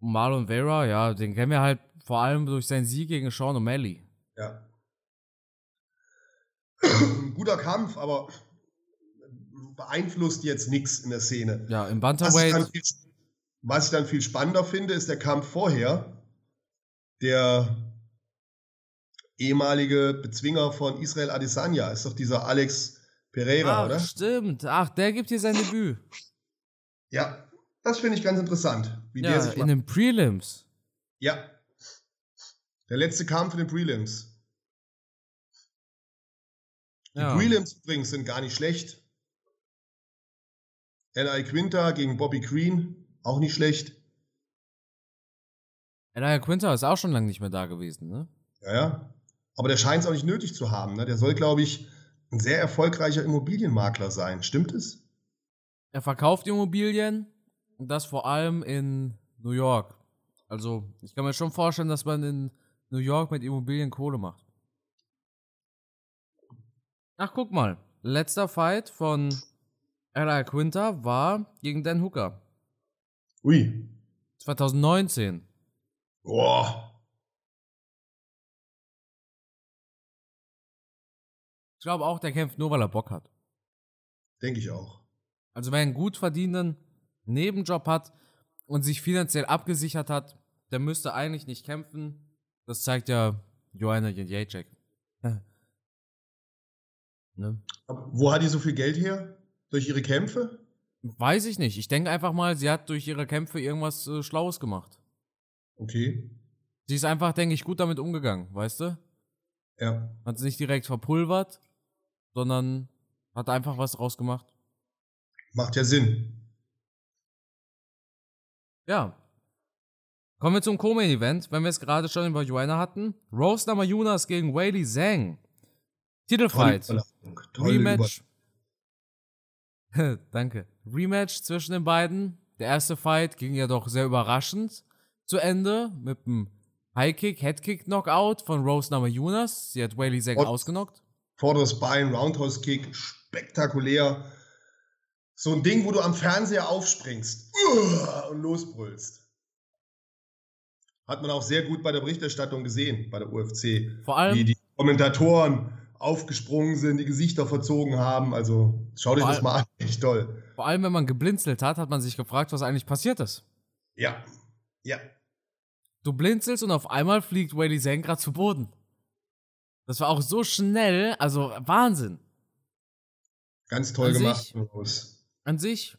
Und Marlon Vera, ja, den kennen wir halt vor allem durch seinen Sieg gegen Sean O'Malley. Ja. Guter Kampf, aber beeinflusst jetzt nichts in der Szene. Ja, im Bantamweight. Was ich dann viel spannender finde, ist der Kampf vorher. Der ehemalige Bezwinger von Israel Adesanya ist doch dieser Alex Pereira, Ach, oder? stimmt. Ach, der gibt hier sein Debüt. Ja, das finde ich ganz interessant. Wie der Ja, sich in den Prelims. ja. Der letzte Kampf in den Prelims. Die Ja. Prelims übrigens sind gar nicht schlecht. N.I. Quinta gegen Bobby Green, auch nicht schlecht. Elia Quinter ist auch schon lange nicht mehr da gewesen, ne? Ja, ja. Aber der scheint es auch nicht nötig zu haben. Ne? Der soll, glaube ich, ein sehr erfolgreicher Immobilienmakler sein. Stimmt es? Er verkauft Immobilien und das vor allem in New York. Also, ich kann mir schon vorstellen, dass man in New York mit Immobilien Kohle macht. Ach, guck mal. Letzter Fight von Ella Quinter war gegen Dan Hooker. Ui. 2019. Boah. Ich glaube auch, der kämpft nur, weil er Bock hat. Denke ich auch. Also wer einen gut verdienenden Nebenjob hat und sich finanziell abgesichert hat, der müsste eigentlich nicht kämpfen. Das zeigt ja Joanna Jędrzejczyk. (laughs) ne? Aber wo hat die so viel Geld her? Durch ihre Kämpfe? Weiß ich nicht. Ich denke einfach mal, sie hat durch ihre Kämpfe irgendwas äh, Schlaues gemacht. Okay. Sie ist einfach, denke ich, gut damit umgegangen, weißt du? Ja. Hat sie nicht direkt verpulvert, sondern hat einfach was draus gemacht. Macht ja Sinn. Ja. Kommen wir zum Co-Main-Event, wenn wir es gerade schon über Joanna hatten. Rose Namajunas gegen Whaley Zhang. Titelfight. Rematch. (laughs) Danke. Rematch zwischen den beiden. Der erste Fight ging ja doch sehr überraschend zu Ende mit einem High-Kick, Head-Kick-Knockout von Rose Namajunas. Sie hat Whaley Und- ausgenockt. Vorderes Bein, Roundhouse-Kick, spektakulär. So ein Ding, wo du am Fernseher aufspringst und losbrüllst. Hat man auch sehr gut bei der Berichterstattung gesehen, bei der UFC. Vor allem, Wie die Kommentatoren aufgesprungen sind, die Gesichter verzogen haben. Also schau dich Vor das mal an. Echt toll. vor allem, wenn man geblinzelt hat, hat man sich gefragt, was eigentlich passiert ist. Ja. Ja. Du blinzelst und auf einmal fliegt Zhang gerade zu Boden. Das war auch so schnell, also Wahnsinn. Ganz toll An gemacht. sich-. An sich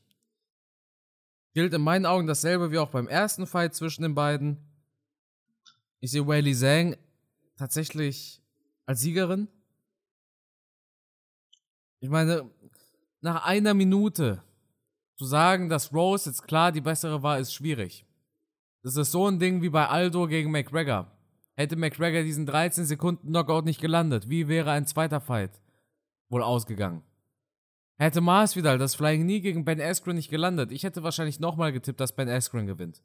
gilt in meinen Augen dasselbe wie auch beim ersten Fight zwischen den beiden. Ich sehe Whaley Zhang tatsächlich als Siegerin. Ich meine, nach einer Minute zu sagen, dass Rose jetzt klar die bessere war, ist schwierig. Das ist so ein Ding wie bei Aldo gegen McGregor. Hätte McGregor diesen 13 Sekunden Knockout nicht gelandet, wie wäre ein zweiter Fight wohl ausgegangen? Hätte Masvidal das Flying Knee gegen Ben Askren nicht gelandet, ich hätte wahrscheinlich nochmal getippt, dass Ben Askren gewinnt.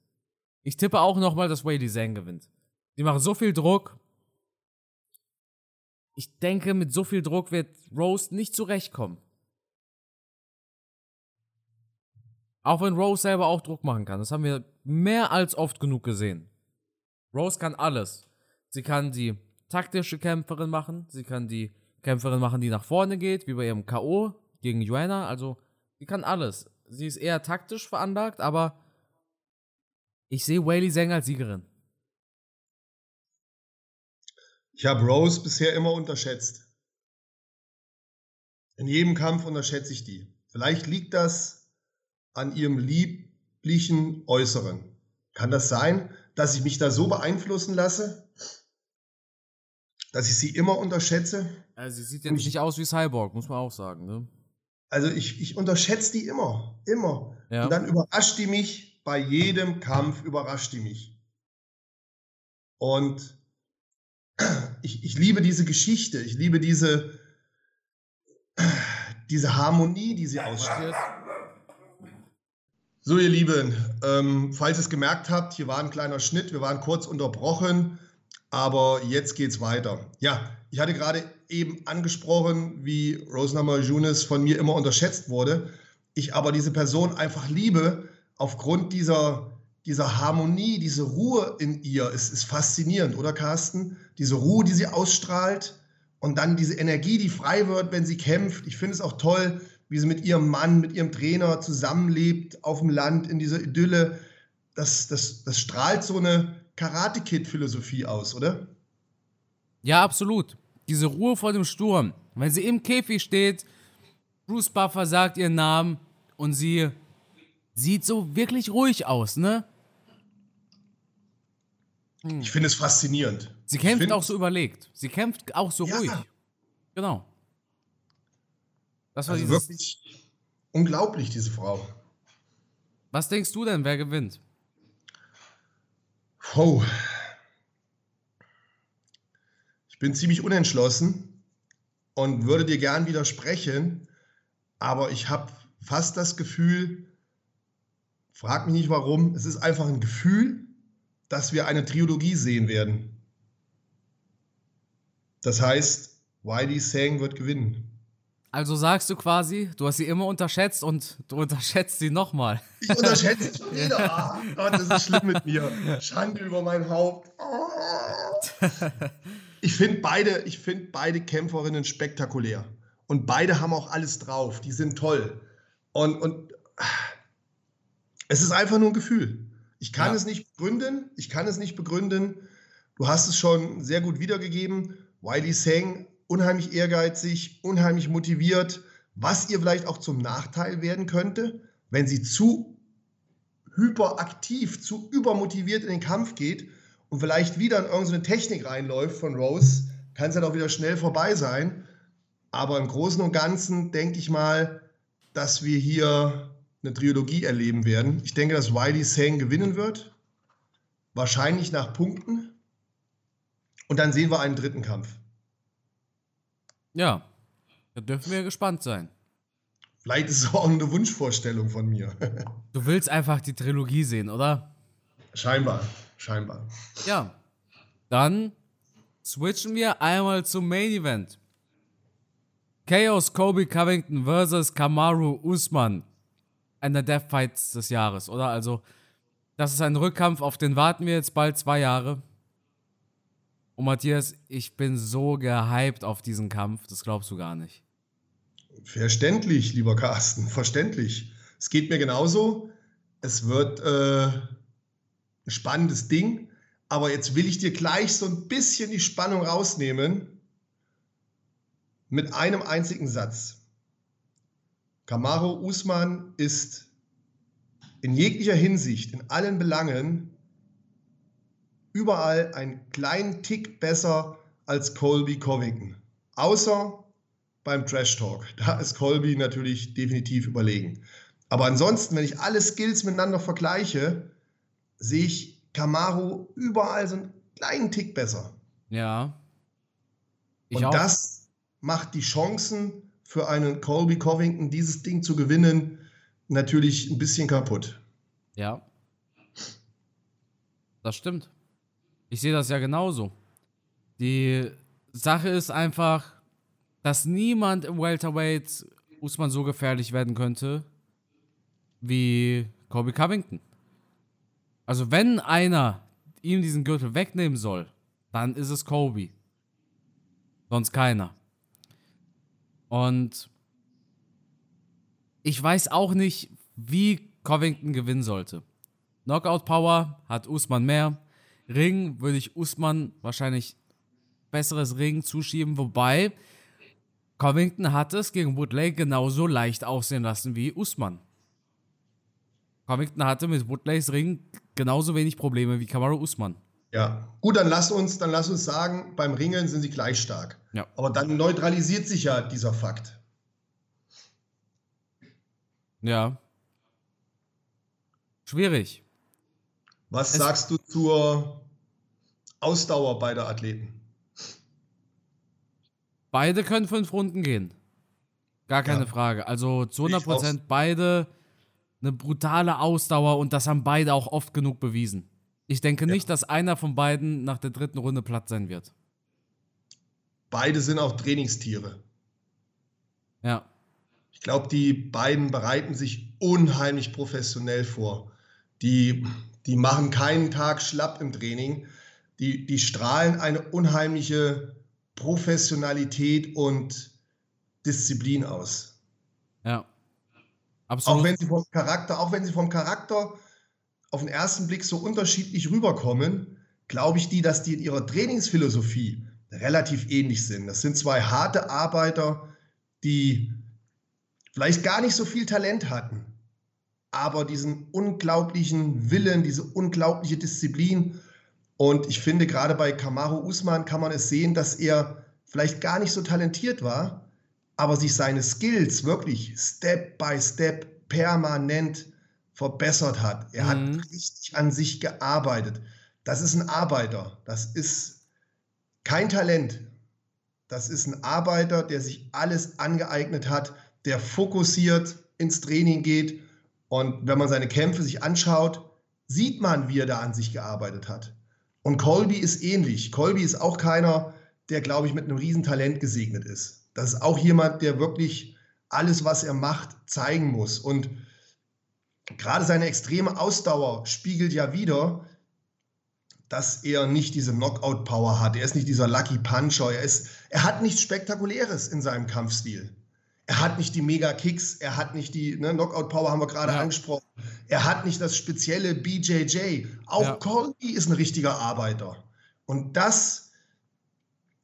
Ich tippe auch nochmal, dass Whaley Zhang gewinnt. Die machen so viel Druck. Ich denke, mit so viel Druck wird Rose nicht zurechtkommen. Auch wenn Rose selber auch Druck machen kann. Das haben wir mehr als oft genug gesehen. Rose kann alles. Sie kann die taktische Kämpferin machen. Sie kann die Kämpferin machen, die nach vorne geht, wie bei ihrem K.O. gegen Joanna. Also, sie kann alles. Sie ist eher taktisch veranlagt, aber ich sehe Whaley Zhang als Siegerin. Ich habe Rose bisher immer unterschätzt. In jedem Kampf unterschätze ich die. Vielleicht liegt das an ihrem lieblichen Äußeren. Kann das sein, dass ich mich da so beeinflussen lasse, dass ich sie immer unterschätze? Also sie sieht ja nicht aus wie Cyborg, muss man auch sagen. Ne? Also ich, ich unterschätze die immer, immer. Ja. Und dann überrascht die mich, bei jedem Kampf überrascht die mich. Und ich, ich liebe diese Geschichte, ich liebe diese, diese Harmonie, die sie ausstrahlt. So, ihr Lieben, ähm, falls ihr es gemerkt habt, hier war ein kleiner Schnitt, wir waren kurz unterbrochen, aber jetzt geht's weiter. Ja, ich hatte gerade eben angesprochen, wie Rosenhammer Junis von mir immer unterschätzt wurde. Ich aber diese Person einfach liebe, aufgrund dieser, dieser Harmonie, diese Ruhe in ihr. Es ist faszinierend, oder Carsten? Diese Ruhe, die sie ausstrahlt und dann diese Energie, die frei wird, wenn sie kämpft. Ich finde es auch toll, wie sie mit ihrem Mann, mit ihrem Trainer zusammenlebt auf dem Land in dieser Idylle. Das, das, das strahlt so eine Karate-Kid-Philosophie aus, oder? Ja, absolut. Diese Ruhe vor dem Sturm. Wenn sie im Käfig steht, Bruce Buffer sagt ihren Namen und sie sieht so wirklich ruhig aus, ne? Hm. Ich finde es faszinierend. Sie kämpft auch so überlegt. Sie kämpft auch so ja. ruhig. Genau. Das war also wirklich unglaublich, diese Frau. Was denkst du denn, wer gewinnt? Oh. Ich bin ziemlich unentschlossen und würde dir gern widersprechen, aber ich habe fast das Gefühl, frag mich nicht warum, es ist einfach ein Gefühl, dass wir eine Trilogie sehen werden. Das heißt, Wiley Sang wird gewinnen. Also sagst du quasi, du hast sie immer unterschätzt und du unterschätzt sie nochmal. Ich unterschätze sie schon wieder. (laughs) Ah, Gott, das ist schlimm mit mir. Schande über mein Haupt. Oh. Ich finde beide, find beide Kämpferinnen spektakulär. Und beide haben auch alles drauf. Die sind toll. Und, und es ist einfach nur ein Gefühl. Ich kann ja. es nicht begründen. Ich kann es nicht begründen. Du hast es schon sehr gut wiedergegeben. Wiley Seng, unheimlich ehrgeizig, unheimlich motiviert, was ihr vielleicht auch zum Nachteil werden könnte, wenn sie zu hyperaktiv, zu übermotiviert in den Kampf geht und vielleicht wieder in irgendeine Technik reinläuft von Rose, kann es dann auch wieder schnell vorbei sein. Aber im Großen und Ganzen denke ich mal, dass wir hier eine Trilogie erleben werden. Ich denke, dass Wiley Sane gewinnen wird. Wahrscheinlich nach Punkten. Und dann sehen wir einen dritten Kampf. Ja, da dürfen wir gespannt sein. Vielleicht ist es auch eine Wunschvorstellung von mir. du willst einfach die Trilogie sehen, oder? Scheinbar, scheinbar. Ja, dann switchen wir einmal zum Main Event. Chaos Kobe Covington versus Kamaru Usman einer der Fights des Jahres, oder? Also, das ist ein Rückkampf, auf den warten wir jetzt bald zwei Jahre. Und Matthias, ich bin so gehypt auf diesen Kampf, das glaubst du gar nicht. Verständlich, lieber Carsten, verständlich. Es geht mir genauso. Es wird äh, ein spannendes Ding. Aber jetzt will ich dir gleich so ein bisschen die Spannung rausnehmen. Mit einem einzigen Satz. Kamaro Usman ist in jeglicher Hinsicht, in allen Belangen, überall einen kleinen Tick besser als Colby Covington. Außer beim Trash Talk. Da ist Colby natürlich definitiv überlegen. Aber ansonsten, wenn ich alle Skills miteinander vergleiche, sehe ich Camaro überall so einen kleinen Tick besser. Ja. Ich Und auch. das macht die Chancen für einen Colby Covington, dieses Ding zu gewinnen, natürlich ein bisschen kaputt. Ja. Das stimmt. Ich sehe das ja genauso. Die Sache ist einfach, dass niemand im Welterweight Usman so gefährlich werden könnte wie Colby Covington. Also wenn einer ihm diesen Gürtel wegnehmen soll, dann ist es Colby. Sonst keiner. Und ich weiß auch nicht, wie Covington gewinnen sollte. Knockout Power hat Usman mehr. Ring würde ich Usman wahrscheinlich besseres Ring zuschieben, wobei Covington hat es gegen Woodley genauso leicht aussehen lassen wie Usman. Covington hatte mit Woodleys Ring genauso wenig Probleme wie Kamaru Usman. Ja, gut, dann lass uns, dann lass uns sagen, beim Ringen sind sie gleich stark. Ja. Aber dann neutralisiert sich ja dieser Fakt. Ja. Schwierig. Was Es- sagst du zur Ausdauer beider Athleten? Beide können fünf Runden gehen. Gar keine Ja. Frage. Also zu Ich 100% beide eine brutale Ausdauer und das haben beide auch oft genug bewiesen. Ich denke Ja. nicht, dass einer von beiden nach der dritten Runde platt sein wird. Beide sind auch Trainingstiere. Ja. Ich glaube, die beiden bereiten sich unheimlich professionell vor. Die, die machen keinen Tag schlapp im Training. Die, die strahlen eine unheimliche Professionalität und Disziplin aus. Ja. Auch Absolut. wenn sie vom Charakter, auch wenn sie vom Charakter auf den ersten Blick so unterschiedlich rüberkommen, glaube ich die, dass die in ihrer Trainingsphilosophie relativ ähnlich sind. Das sind zwei harte Arbeiter, die vielleicht gar nicht so viel Talent hatten, aber diesen unglaublichen Willen, diese unglaubliche Disziplin. Und ich finde, gerade bei Kamaru Usman kann man es sehen, dass er vielleicht gar nicht so talentiert war, aber sich seine Skills wirklich Step by Step permanent verbessert hat. Er Mhm. hat richtig an sich gearbeitet. Das ist ein Arbeiter. Das ist kein Talent. Das ist ein Arbeiter, der sich alles angeeignet hat, der fokussiert ins Training geht. Und wenn man seine Kämpfe sich anschaut, sieht man, wie er da an sich gearbeitet hat. Und Colby ist ähnlich. Colby ist auch keiner, der, glaube ich, mit einem Riesentalent gesegnet ist. Das ist auch jemand, der wirklich alles, was er macht, zeigen muss. Und gerade seine extreme Ausdauer spiegelt ja wieder, dass er nicht diese Knockout-Power hat. Er ist nicht dieser Lucky Puncher. Er, ist, er hat nichts Spektakuläres in seinem Kampfstil. Er hat nicht die Mega-Kicks, er hat nicht die ne, Knockout-Power, haben wir gerade Ja. angesprochen. Er hat nicht das spezielle BJJ. Auch Ja. Colby ist ein richtiger Arbeiter. Und das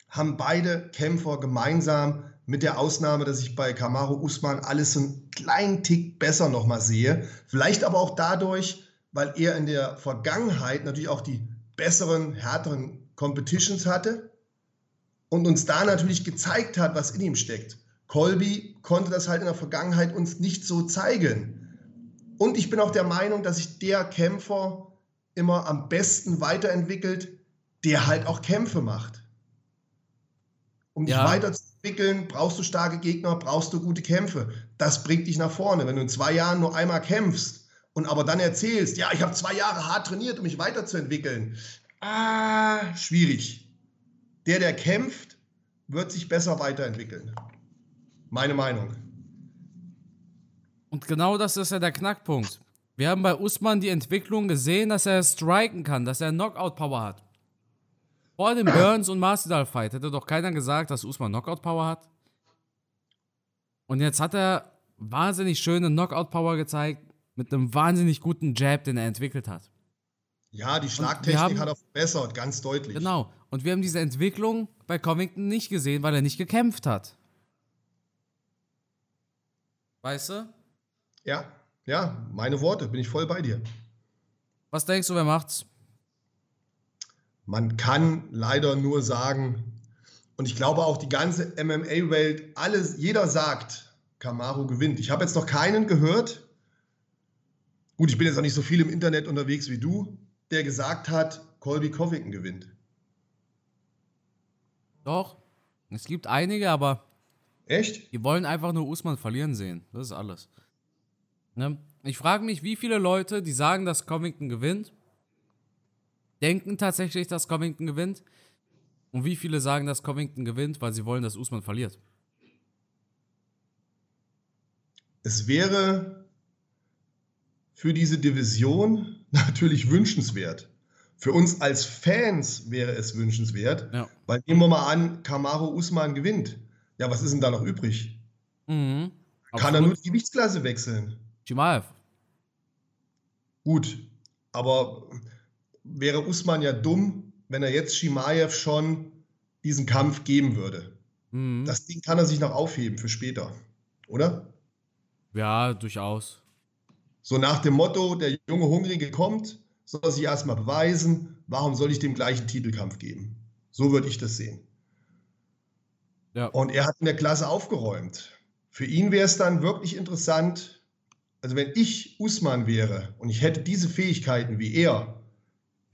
haben beide Kämpfer gemeinsam, mit der Ausnahme, dass ich bei Kamaru Usman alles so einen kleinen Tick besser nochmal sehe. Vielleicht aber auch dadurch, weil er in der Vergangenheit natürlich auch die besseren, härteren Competitions hatte und uns da natürlich gezeigt hat, was in ihm steckt. Colby konnte das halt in der Vergangenheit uns nicht so zeigen. Und ich bin auch der Meinung, dass sich der Kämpfer immer am besten weiterentwickelt, der halt auch Kämpfe macht. Um dich Ja. Weiterzuentwickeln, brauchst du starke Gegner, brauchst du gute Kämpfe. Das bringt dich nach vorne. Wenn du in zwei Jahren nur einmal kämpfst und aber dann erzählst, ja, ich habe zwei Jahre hart trainiert, um mich weiterzuentwickeln, ah, schwierig. Der, der kämpft, wird sich besser weiterentwickeln. Meine Meinung. Und genau das ist ja der Knackpunkt. Wir haben bei Usman die Entwicklung gesehen, dass er striken kann, dass er Knockout-Power hat. Vor dem Burns- und Masvidal-Fight hätte doch keiner gesagt, dass Usman Knockout-Power hat. Und jetzt hat er wahnsinnig schöne Knockout-Power gezeigt mit einem wahnsinnig guten Jab, den er entwickelt hat. Ja, die Schlagtechnik haben- hat er verbessert, ganz deutlich. Genau. Und wir haben diese Entwicklung bei Covington nicht gesehen, weil er nicht gekämpft hat. Weißt du? Ja, ja, meine Worte, bin ich voll bei dir. Was denkst du, wer macht's? Man kann leider nur sagen, und ich glaube auch die ganze MMA-Welt, alles, jeder sagt, Kamaru gewinnt. Ich habe jetzt noch keinen gehört, gut, ich bin jetzt auch nicht so viel im Internet unterwegs wie du, der gesagt hat, Colby Covington gewinnt. Doch. Es gibt einige, aber Echt? die wollen einfach nur Usman verlieren sehen. Das ist alles. Ne? Ich frage mich, wie viele Leute, die sagen, dass Covington gewinnt, denken tatsächlich, dass Covington gewinnt. Und wie viele sagen, dass Covington gewinnt, weil sie wollen, dass Usman verliert. Es wäre für diese Division (laughs) natürlich wünschenswert. Für uns als Fans wäre es wünschenswert, Ja. weil nehmen wir mal an, Kamaru Usman gewinnt. Ja, was ist denn da noch übrig? Mhm. Kann er nur die Gewichtsklasse wechseln? Chimaev. Gut, aber wäre Usman ja dumm, wenn er jetzt Shimaev schon diesen Kampf geben würde. Mhm. Das Ding kann er sich noch aufheben für später, oder? Ja, durchaus. So nach dem Motto, der junge Hungrige kommt, soll sich erstmal beweisen, warum soll ich dem gleichen Titelkampf geben? So würde ich das sehen. Ja. Und er hat in der Klasse aufgeräumt. Für ihn wäre es dann wirklich interessant, also wenn ich Usman wäre und ich hätte diese Fähigkeiten wie er,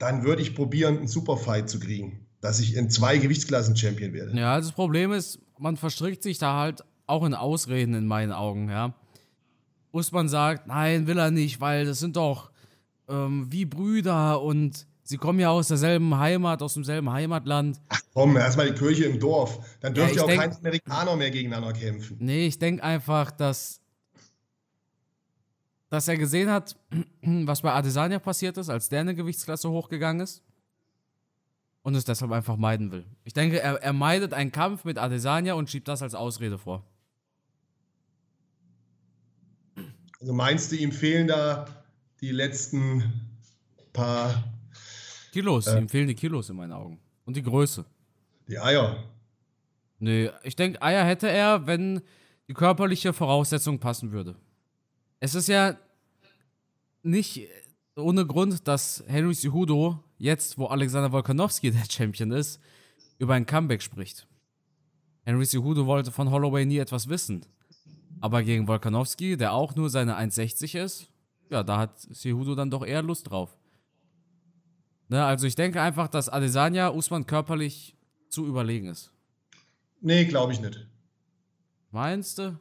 dann würde ich probieren, einen Superfight zu kriegen, dass ich in zwei Gewichtsklassen Champion werde. Ja, das Problem ist, man verstrickt sich da halt auch in Ausreden in meinen Augen, ja. Usman sagt, nein, will er nicht, weil das sind doch ähm, wie Brüder und Sie kommen ja aus derselben Heimat, aus demselben Heimatland. Ach komm, erstmal die Kirche im Dorf. Dann dürft ja, ihr auch denk, kein Amerikaner mehr gegeneinander kämpfen. Nee, ich denke einfach, dass, dass er gesehen hat, (clears throat) was bei Adesanya passiert ist, als der eine Gewichtsklasse hochgegangen ist. Und es deshalb einfach meiden will. Ich denke, er, er meidet einen Kampf mit Adesanya und schiebt das als Ausrede vor. Also meinst du, ihm fehlen da die letzten paar Kilos, äh, ihm fehlen die Kilos in meinen Augen. Und die Größe. Die Eier. Nee, ich denke, Eier hätte er, wenn die körperliche Voraussetzung passen würde. Es ist ja nicht ohne Grund, dass Henry Cejudo jetzt, wo Alexander Volkanovski der Champion ist, über ein Comeback spricht. Henry Cejudo wollte von Holloway nie etwas wissen. Aber gegen Volkanovski, der auch nur seine 1,60 ist, ja, da hat Cejudo dann doch eher Lust drauf. Ne, also ich denke einfach, dass Adesanya Usman körperlich zu überlegen ist. Nee, glaube ich nicht. Meinst du?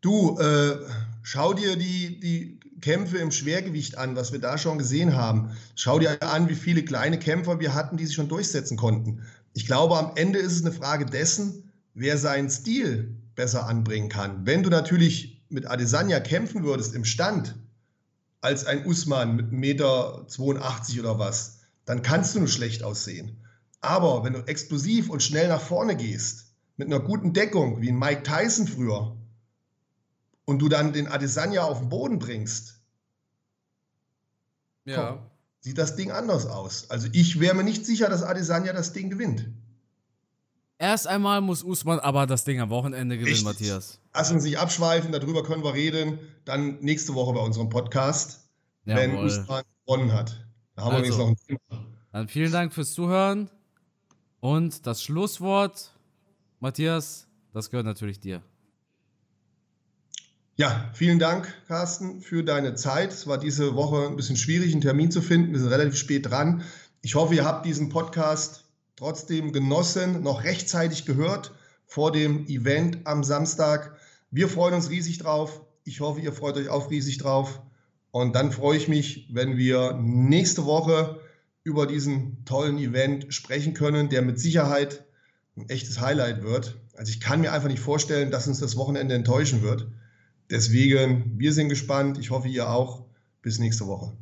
Du, äh, schau dir die, die Kämpfe im Schwergewicht an, was wir da schon gesehen haben. Schau dir an, wie viele kleine Kämpfer wir hatten, die sich schon durchsetzen konnten. Ich glaube, am Ende ist es eine Frage dessen, wer seinen Stil besser anbringen kann. Wenn du natürlich mit Adesanya kämpfen würdest im Stand, als ein Usman mit 1,82 Meter oder was, dann kannst du nur schlecht aussehen. Aber wenn du explosiv und schnell nach vorne gehst, mit einer guten Deckung, wie ein Mike Tyson früher, und du dann den Adesanya auf den Boden bringst, ja. Komm, sieht das Ding anders aus. Also ich wäre mir nicht sicher, dass Adesanya das Ding gewinnt. Erst einmal muss Usman aber das Ding am Wochenende gewinnen, Richtig. Matthias. Lass uns nicht abschweifen, darüber können wir reden. Dann nächste Woche bei unserem Podcast, Jawohl. wenn Usman gewonnen hat. Da haben also, wir noch ein Thema. Dann vielen Dank fürs Zuhören. Und das Schlusswort, Matthias, das gehört natürlich dir. Ja, vielen Dank, Carsten, für deine Zeit. Es war diese Woche ein bisschen schwierig, einen Termin zu finden. Wir sind relativ spät dran. Ich hoffe, ihr habt diesen Podcast trotzdem genossen, noch rechtzeitig gehört vor dem Event am Samstag. Wir freuen uns riesig drauf. Ich hoffe, ihr freut euch auch riesig drauf. Und dann freue ich mich, wenn wir nächste Woche über diesen tollen Event sprechen können, der mit Sicherheit ein echtes Highlight wird. Also ich kann mir einfach nicht vorstellen, dass uns das Wochenende enttäuschen wird. Deswegen, wir sind gespannt. Ich hoffe, ihr auch. Bis nächste Woche.